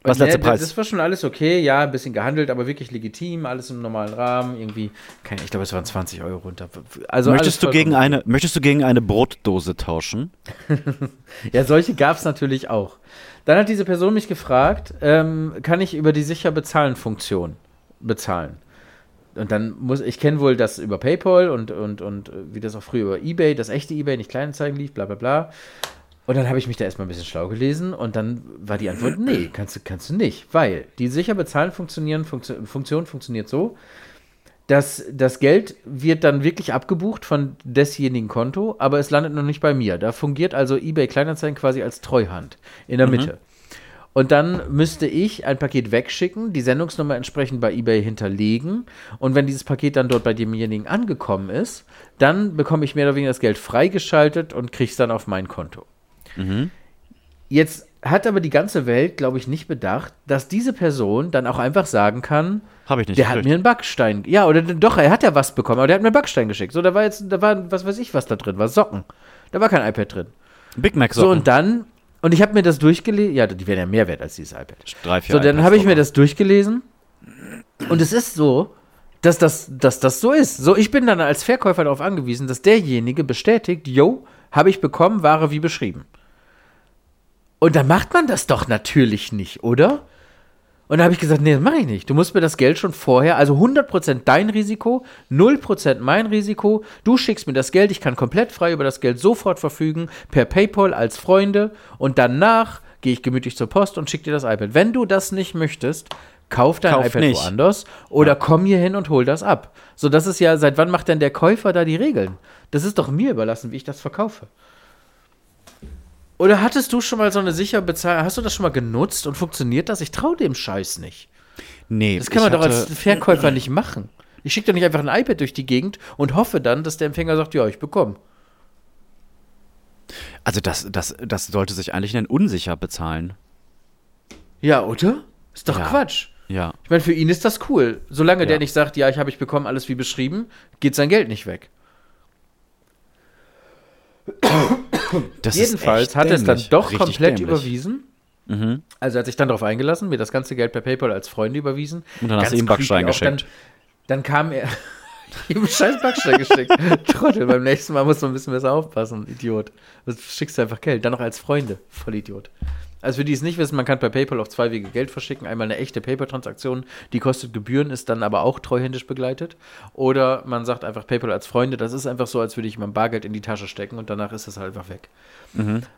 Was letzter ne, Preis? Das war schon alles okay, ja, ein bisschen gehandelt, aber wirklich legitim, alles im normalen Rahmen, irgendwie, keine, ich glaube, es waren 20 Euro runter. Also möchtest, du gegen eine, möchtest du gegen eine Brotdose tauschen? <laughs> Ja, solche gab es natürlich auch. Dann hat diese Person mich gefragt, ähm, kann ich über die sicher bezahlen Funktion bezahlen? Und dann muss, ich kenne wohl das über PayPal und, und, und äh, wie das auch früher über Ebay, das echte Ebay, nicht Kleinanzeigen lief, bla bla bla. Und dann habe ich mich da erstmal ein bisschen schlau gelesen und dann war die Antwort, nee, <clears throat> kannst du, kannst du nicht, weil die sicher bezahlen funktionieren, Funktion, Funktion funktioniert so, dass das Geld wird dann wirklich abgebucht von desjenigen Konto, aber es landet noch nicht bei mir. Da fungiert also eBay Kleinanzeigen quasi als Treuhand in der Mitte. Und dann müsste ich ein Paket wegschicken, die Sendungsnummer entsprechend bei eBay hinterlegen. Und wenn dieses Paket dann dort bei demjenigen angekommen ist, dann bekomme ich mehr oder weniger das Geld freigeschaltet und kriege es dann auf mein Konto. Jetzt hat aber die ganze Welt, glaube ich, nicht bedacht, dass diese Person dann auch einfach sagen kann, Habe ich nicht. der hat gekriegt. mir einen Backstein. Ja, oder doch, er hat ja was bekommen, aber der hat mir einen Backstein geschickt. So, da war jetzt, da war, was weiß ich, was da drin war. Socken. Da war kein iPad drin. Big Mac So, und dann, und ich habe mir das durchgelesen. Ja, die werden ja mehr wert als dieses iPad. Drei, vier So, dann habe ich mir das durchgelesen. Und es ist so, dass das, dass das so ist. So, ich bin dann als Verkäufer darauf angewiesen, dass derjenige bestätigt, yo, habe ich bekommen, Ware wie beschrieben. Und dann macht man das doch natürlich nicht, oder? Und da habe ich gesagt, nee, das mache ich nicht. Du musst mir das Geld schon vorher, also 100% dein Risiko, 0% mein Risiko. Du schickst mir das Geld, ich kann komplett frei über das Geld sofort verfügen, per PayPal als Freunde. Und danach gehe ich gemütlich zur Post und schicke dir das iPad. Wenn du das nicht möchtest, kauf dein Kauf iPad nicht. woanders oder komm hier hin und hol das ab. So, das ist ja, seit wann macht denn der Käufer da die Regeln? Das ist doch mir überlassen, wie ich das verkaufe. Oder hattest du schon mal so eine sicher Bezahlung? Hast du das schon mal genutzt und funktioniert das? Ich traue dem Scheiß nicht. Nee, Das kann man doch als Verkäufer nicht machen. Ich schicke doch nicht einfach ein iPad durch die Gegend und hoffe dann, dass der Empfänger sagt, ja, ich bekomme. Also das, das, das sollte sich eigentlich nennen unsicher bezahlen. Ja, oder? Ist doch Ja. Quatsch. Ja. Ich meine, für ihn ist das cool. Solange Ja. der nicht sagt, ja, ich habe ich bekommen, alles wie beschrieben, geht sein Geld nicht weg. Das Jedenfalls hat er es dann doch Richtig komplett dämlich. überwiesen. Mhm. Also er hat sich dann darauf eingelassen, mir das ganze Geld per PayPal als Freunde überwiesen. Und dann hast du Ganz ihm Backstein geschickt. Dann, dann kam er. <laughs> ihm scheiß Backstein geschickt. <laughs> Trottel, beim nächsten Mal muss man ein bisschen besser aufpassen, Idiot. Du schickst du einfach Geld, dann noch als Freunde. Voll Idiot. Also für die es nicht wissen, man kann per PayPal auf zwei Wege Geld verschicken. Einmal eine echte PayPal-Transaktion, die kostet Gebühren, ist dann aber auch treuhändisch begleitet. Oder man sagt einfach PayPal als Freunde. Das ist einfach so, als würde ich mein Bargeld in die Tasche stecken und danach ist es halt einfach weg.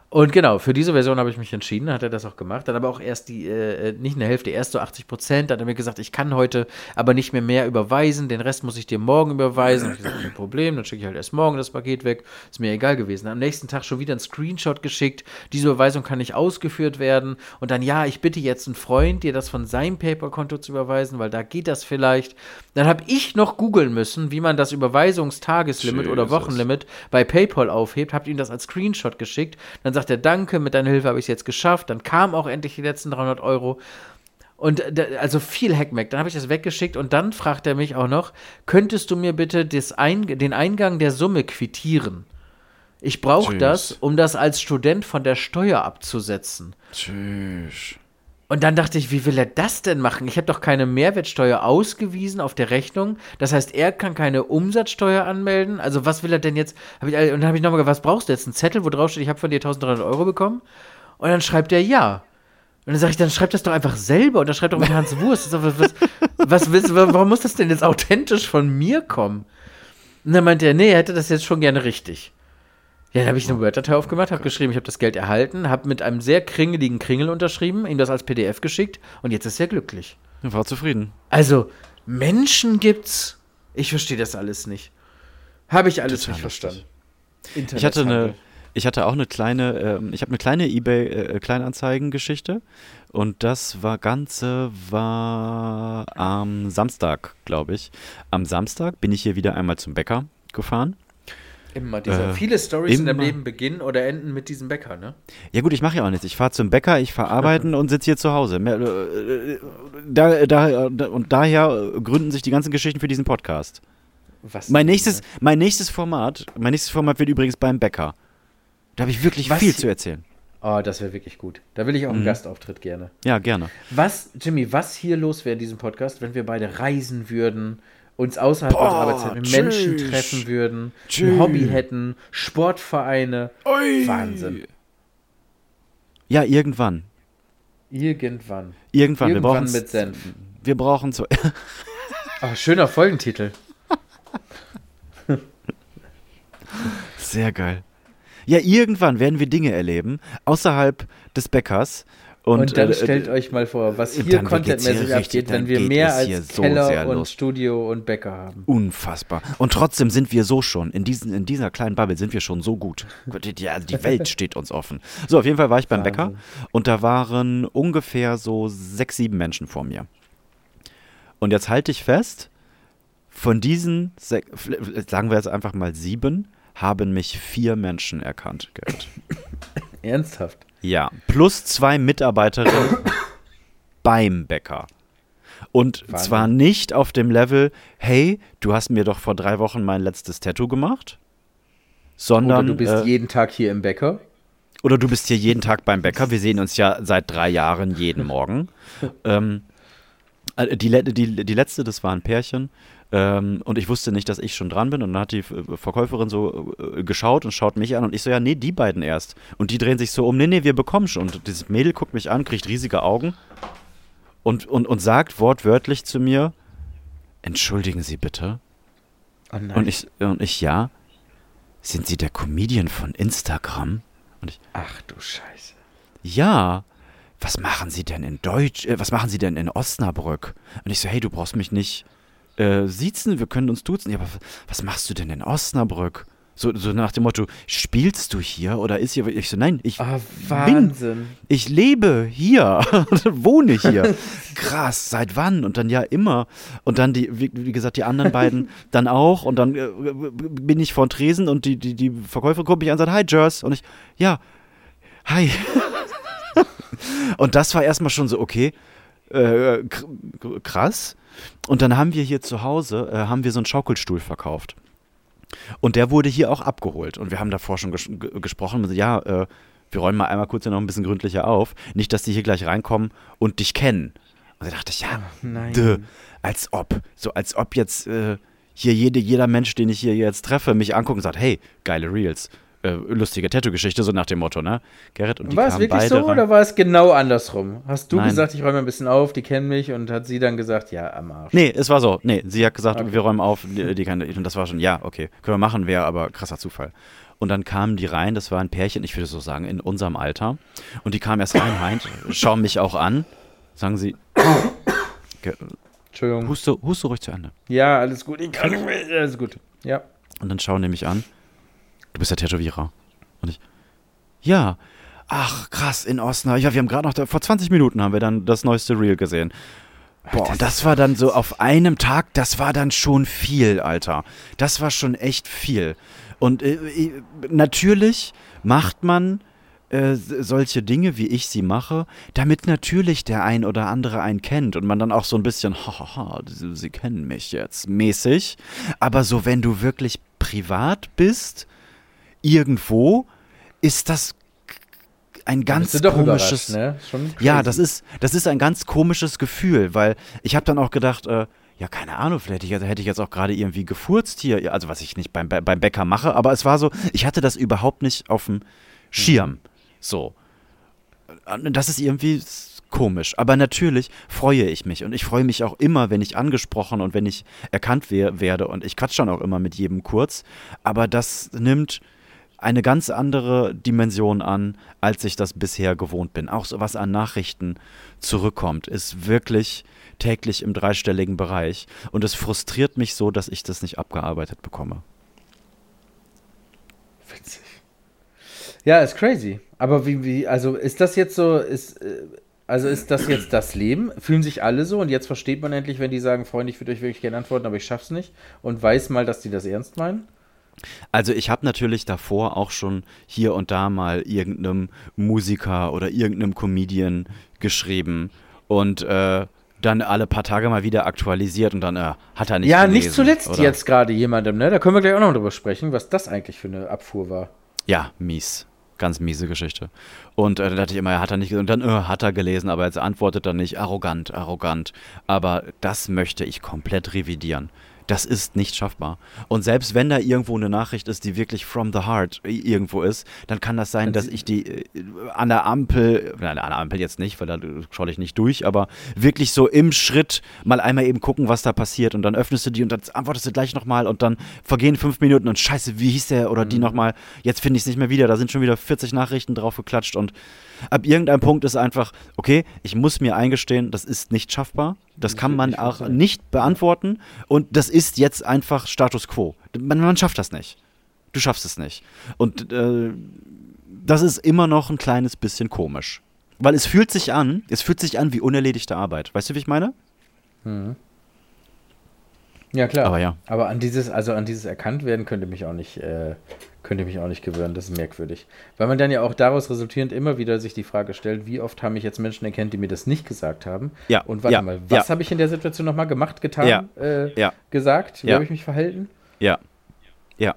Und genau, für diese Version habe ich mich entschieden, hat er das auch gemacht. Dann aber auch erst die, äh, nicht eine Hälfte, erst so 80 Prozent. Dann hat er mir gesagt, ich kann heute aber nicht mehr mehr überweisen, den Rest muss ich dir morgen überweisen. Hab ich gesagt, kein Problem, dann schicke ich halt erst morgen das Paket weg. Ist mir egal gewesen. Am nächsten Tag schon wieder ein Screenshot geschickt. Diese Überweisung kann nicht ausgeführt werden. Und dann, ja, ich bitte jetzt einen Freund, dir das von seinem PayPal-Konto zu überweisen, weil da geht das vielleicht. Dann habe ich noch googeln müssen, wie man das Überweisungstageslimit oder Jesus. Wochenlimit bei PayPal aufhebt, habt ihm das als Screenshot geschickt. Dann sagt er, danke, mit deiner Hilfe habe ich es jetzt geschafft. Dann kamen auch endlich die letzten 300 Euro. Und äh, also viel Hackmack. Dann habe ich das weggeschickt und dann fragt er mich auch noch, könntest du mir bitte Ein den Eingang der Summe quittieren? Ich brauche das, um das als Student von der Steuer abzusetzen. Tschüss. Und dann dachte ich, wie will er das denn machen? Ich habe doch keine Mehrwertsteuer ausgewiesen auf der Rechnung. Das heißt, er kann keine Umsatzsteuer anmelden. Also was will er denn jetzt? Hab ich, und dann habe ich nochmal gefragt, was brauchst du jetzt? Ein Zettel, wo drauf steht, ich habe von dir 1300 Euro bekommen? Und dann schreibt er ja. Und dann sage ich, dann schreib das doch einfach selber. Und dann schreibt doch mit Hans Wurst. Doch- Was, was, willst, warum muss das denn jetzt authentisch von mir kommen? Und dann meinte er, nee, er hätte das jetzt schon gerne richtig. Ja, dann habe ich eine Word-Datei aufgemacht, habe geschrieben, ich habe das Geld erhalten, habe mit einem sehr kringeligen Kringel unterschrieben, ihm das als PDF geschickt und jetzt ist er glücklich. Er war zufrieden. Also, Menschen gibt's. Ich verstehe das alles nicht. Habe ich alles Total nicht verstanden. Ich hatte eine, ich hatte auch eine kleine, ähm, ich habe eine kleine eBay äh, Kleinanzeigen-Geschichte und das war ganze war am Samstag, glaube ich. Am Samstag bin ich hier wieder einmal zum Bäcker gefahren. Immer dieser. äh, viele Stories in deinem. Leben beginnen oder enden mit diesem Bäcker, ne? Ja gut, ich mache ja auch nichts. Ich fahre zum Bäcker, ich fahre arbeiten und sitze hier zu Hause. Äh, da, da, da, und daher gründen sich die ganzen Geschichten für diesen Podcast. Was Mein nächstes, ne? mein nächstes Format, mein nächstes Format wird übrigens beim Bäcker. Da habe ich wirklich Was viel zu erzählen. Oh, das wäre wirklich gut. Da will ich auch Mhm. einen Gastauftritt gerne. Ja, gerne. Was, Jimmy, was hier los wäre in diesem Podcast, wenn wir beide reisen würden, uns außerhalb Boah, unserer Arbeitszeit mit Menschen tschüss. treffen würden, Tschüss. ein Hobby hätten, Sportvereine. Wahnsinn. Ja, irgendwann. Irgendwann. Irgendwann. wir Irgendwann brauchen mit Senf. Wir brauchen so. <laughs> Oh, schöner Folgentitel. Sehr geil. Ja, irgendwann werden wir Dinge erleben außerhalb des Bäckers. Und, Und, dann äh, stellt äh, euch mal vor, was hier contentmäßig abgeht, wenn wir mehr als so Keller und los. Studio und Bäcker haben. Unfassbar. Und trotzdem sind wir so schon, in, diesen, in dieser kleinen Bubble sind wir schon so gut. Die, also die Welt <laughs> steht uns offen. So, auf jeden Fall war ich beim Bäcker Wahnsinn. und da waren ungefähr so sechs, sieben Menschen vor mir. Und jetzt halte ich fest, von diesen, sagen wir jetzt einfach mal sieben, haben mich vier Menschen erkannt. Gerd. <laughs> Ernsthaft. Ja, plus zwei Mitarbeiterinnen <coughs> beim Bäcker. Und Wahnsinn. zwar nicht auf dem Level, hey, du hast mir doch vor drei Wochen mein letztes Tattoo gemacht, sondern Oder du bist äh, jeden Tag hier im Bäcker. oder du bist hier jeden Tag beim Bäcker. Wir sehen uns ja seit drei Jahren jeden Morgen. <laughs> ähm, äh, die, die, die letzte, das war ein Pärchen. Ähm, und ich wusste nicht, dass ich schon dran bin. Und dann hat die äh, Verkäuferin so äh, geschaut und schaut mich an. Und ich so, ja, nee, die beiden erst. Und die drehen sich so um, nee, nee, wir bekommen schon. Und dieses Mädel guckt mich an, kriegt riesige Augen und, und, und sagt wortwörtlich zu mir, entschuldigen Sie bitte. Oh. Und ich, und ich, ja, sind Sie der Comedian von Instagram? Und ich, Ach du Scheiße. ja, was machen Sie denn in Deutsch, äh, was machen Sie denn in Osnabrück? Und ich so, hey, du brauchst mich nicht äh, siezen, wir können uns duzen. Ja, aber was machst du denn in Osnabrück? So, so nach dem Motto, spielst du hier oder ist hier? Ich so, nein, ich bin, Wahnsinn. ich lebe hier, <laughs> wohne hier. <laughs> Krass, seit wann? Und dann ja immer. Und dann die, wie, wie gesagt, die anderen beiden <laughs> dann auch. Und dann äh, bin ich vor Tresen und die, die, die Verkäuferin guckt mich an und sagt, hi Jers. Und ich, ja, hi. und das war erstmal schon so, okay, äh, kr- krass. Und dann haben wir hier zu Hause, äh, haben wir so einen Schaukelstuhl verkauft. Und der wurde hier auch abgeholt. Und wir haben davor schon ges ge- gesprochen. Ja, äh, wir räumen mal einmal kurz hier noch ein bisschen gründlicher auf. Nicht, dass die hier gleich reinkommen und dich kennen. Und da dachte ich, ja, nein. dö, als ob. So als ob jetzt äh, hier jede, jeder Mensch, den ich hier jetzt treffe, mich anguckt und sagt, hey, geile Reels. Äh, lustige Tattoo-Geschichte, so nach dem Motto, ne? Gerrit und die War es wirklich so rein. oder war es genau andersrum? Hast du Nein. gesagt, ich räume ein bisschen auf, die kennen mich und hat sie dann gesagt, ja, am Arsch. Nee, es war so. Nee, sie hat gesagt, Okay. wir räumen auf, die, die kann, und das war schon, ja, okay, können wir machen, wäre aber krasser Zufall. Und dann kamen die rein, das war ein Pärchen, ich würde so sagen, in unserem Alter. Und die kamen erst rein, <coughs> Heint, schauen mich auch an, sagen sie, <coughs> Entschuldigung. huste, huste ruhig zu Ende. Ja, alles gut. Ich kann nicht mehr. Alles gut. Ja. Und dann schauen die mich an, du bist der Tätowierer. Und ich, ja, ach krass, in Osnabrück. Ja, wir haben gerade noch, da, vor 20 Minuten haben wir dann das neueste Reel gesehen. Boah, und das war dann so auf einem Tag, das war dann schon viel, Alter. Das war schon echt viel. Und äh, äh, natürlich macht man äh, solche Dinge, wie ich sie mache, damit natürlich der ein oder andere einen kennt und man dann auch so ein bisschen, hahaha, sie, sie kennen mich jetzt, mäßig. Aber so, wenn du wirklich privat bist, irgendwo, ist das ein ganz komisches. ne? Ja, das ist, das ist ein ganz komisches Gefühl, weil ich habe dann auch gedacht, äh, ja, keine Ahnung, vielleicht hätte ich, hätte ich jetzt auch gerade irgendwie gefurzt hier, also was ich nicht beim, beim Bäcker mache, aber es war so, ich hatte das überhaupt nicht auf dem Schirm. So. Das ist irgendwie komisch. Aber natürlich freue ich mich und ich freue mich auch immer, wenn ich angesprochen und wenn ich erkannt wer werde und ich quatsch dann auch immer mit jedem kurz. Aber das nimmt eine ganz andere Dimension an, als ich das bisher gewohnt bin. Auch so was an Nachrichten zurückkommt, ist wirklich täglich im dreistelligen Bereich. Und es frustriert mich so, dass ich das nicht abgearbeitet bekomme. Witzig. Ja, ist crazy. Aber wie, wie, also ist das jetzt so, ist, äh, also ist das jetzt das Leben? Fühlen sich alle so und jetzt versteht man endlich, wenn die sagen, Freunde, ich würde euch wirklich gerne antworten, aber ich schaff's nicht und weiß mal, dass die das ernst meinen? Also ich habe natürlich davor auch schon hier und da mal irgendeinem Musiker oder irgendeinem Comedian geschrieben und äh, dann alle paar Tage mal wieder aktualisiert und dann äh, hat er nicht ja, gelesen, nicht zuletzt oder? jetzt gerade jemandem, ne? Da können wir gleich auch noch drüber sprechen, was das eigentlich für eine Abfuhr war. Ja, mies. Ganz miese Geschichte. Und äh, dann dachte ich immer, ja, hat er nicht gelesen. Und dann äh, hat er gelesen, aber jetzt antwortet er nicht. Arrogant, arrogant. Aber das möchte ich komplett revidieren. Das ist nicht schaffbar. Und selbst wenn da irgendwo eine Nachricht ist, die wirklich from the heart irgendwo ist, dann kann das sein, dass ich die äh, an der Ampel, nein, an der Ampel jetzt nicht, weil da schaue ich nicht durch, aber wirklich so im Schritt mal einmal eben gucken, was da passiert. Und dann öffnest du die und dann antwortest du gleich nochmal und dann vergehen fünf Minuten und scheiße, wie hieß der oder die nochmal, jetzt finde ich es nicht mehr wieder, da sind schon wieder 40 Nachrichten drauf geklatscht und ab irgendeinem Punkt ist einfach, okay, ich muss mir eingestehen, das ist nicht schaffbar, das kann man nicht auch nicht beantworten und das ist jetzt einfach Status Quo. Man, man schafft das nicht. Du schaffst es nicht. Und äh, das ist immer noch ein kleines bisschen komisch. Weil es fühlt sich an, es fühlt sich an wie unerledigte Arbeit. Weißt du, wie ich meine? Ja, klar. Aber ja. Aber an dieses, also an dieses erkannt werden könnte mich auch nicht, äh, könnte mich auch nicht gewöhnen. Das ist merkwürdig. Weil man dann ja auch daraus resultierend immer wieder sich die Frage stellt, wie oft haben mich jetzt Menschen erkannt, die mir das nicht gesagt haben? Ja, Und warte ja, mal, was ja. habe ich in der Situation nochmal gemacht, getan, Ja, äh, ja. gesagt? Wie habe ich mich verhalten? Ja. Ja.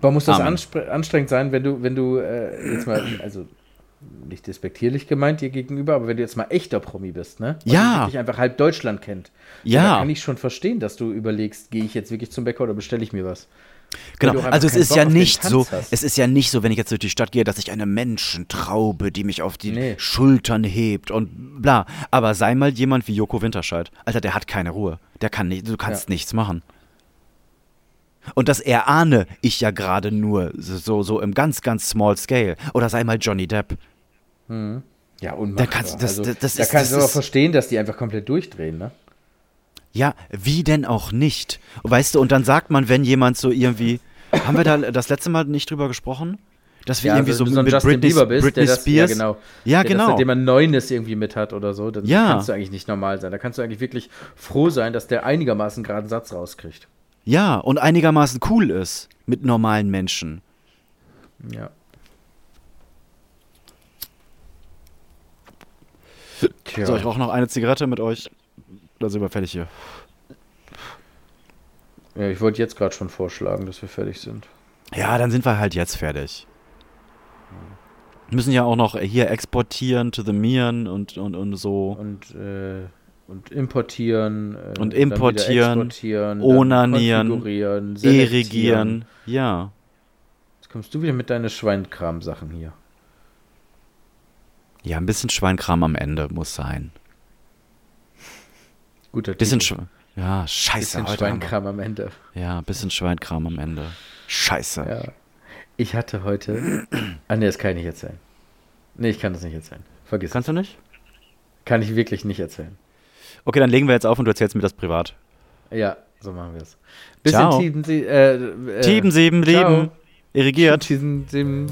Warum muss das anstrengend sein, wenn du, wenn du äh, jetzt mal, also nicht despektierlich gemeint dir gegenüber, aber wenn du jetzt mal echter Promi bist, ne? Und Ja. dich einfach halb Deutschland kennt. Ja. Da kann ich schon verstehen, dass du überlegst, gehe ich jetzt wirklich zum Bäcker oder bestelle ich mir was? Genau, also es ist Bock ja nicht so, hast. es ist ja nicht so, wenn ich jetzt durch die Stadt gehe, dass ich eine Menschentraube, die mich auf die Nee. Schultern hebt und bla. Aber sei mal jemand wie Joko Winterscheid. Alter, der hat keine Ruhe. Der kann nicht, du kannst Ja. nichts machen. Und das erahne ich ja gerade nur so, so im ganz, ganz small scale. Oder sei mal Johnny Depp. Ja, unmachbar. Da kannst- das- also, das- das da ist- kannst das du auch ist- verstehen, dass die einfach komplett durchdrehen, ne? Ja, wie denn auch nicht? Weißt du, und dann sagt man, wenn jemand so irgendwie, Haben wir da das letzte Mal nicht drüber gesprochen? Dass wir Ja, irgendwie also so mit so ein Justin Britney, bist, Britney der das, Spears. ja genau, Ja, genau. Das, seitdem man Neunes irgendwie mit hat oder so, dann Ja. kannst du eigentlich nicht normal sein. Da kannst du eigentlich wirklich froh sein, dass der einigermaßen geraden Satz rauskriegt. Ja, und einigermaßen cool ist mit normalen Menschen. Ja. Tja. So, ich rauche noch eine Zigarette mit euch. Da sind wir fertig hier. ja, ich wollte jetzt gerade schon vorschlagen, dass wir fertig sind. Ja, dann sind wir halt jetzt fertig. Wir müssen ja auch noch hier exportieren to the Miren und, und, und so. Und, äh, und importieren. Äh, Und importieren, exportieren, onanieren. Irrigieren. Ja. Jetzt kommst du wieder mit deinen Schweinkram-Sachen hier. Ja, ein bisschen Schweinkram am Ende muss sein. Guter Bisschen Titel. Schwe Ja, scheiße. Bisschen Schweinkram am Ende. Ja, ein bisschen Schweinkram am Ende. Scheiße. Ja. Ich hatte heute. Ah, nee, das kann ich nicht erzählen. Nee, ich kann das nicht erzählen. Vergiss Kannst du nicht? es. Kann ich wirklich nicht erzählen. Okay, dann legen wir jetzt auf und du erzählst mir das privat. Ja, so machen wir es. Bis Ciao. in Tiden, äh, äh, Sieben, sieben. Leben. Irrigiert. Tiden, sieben.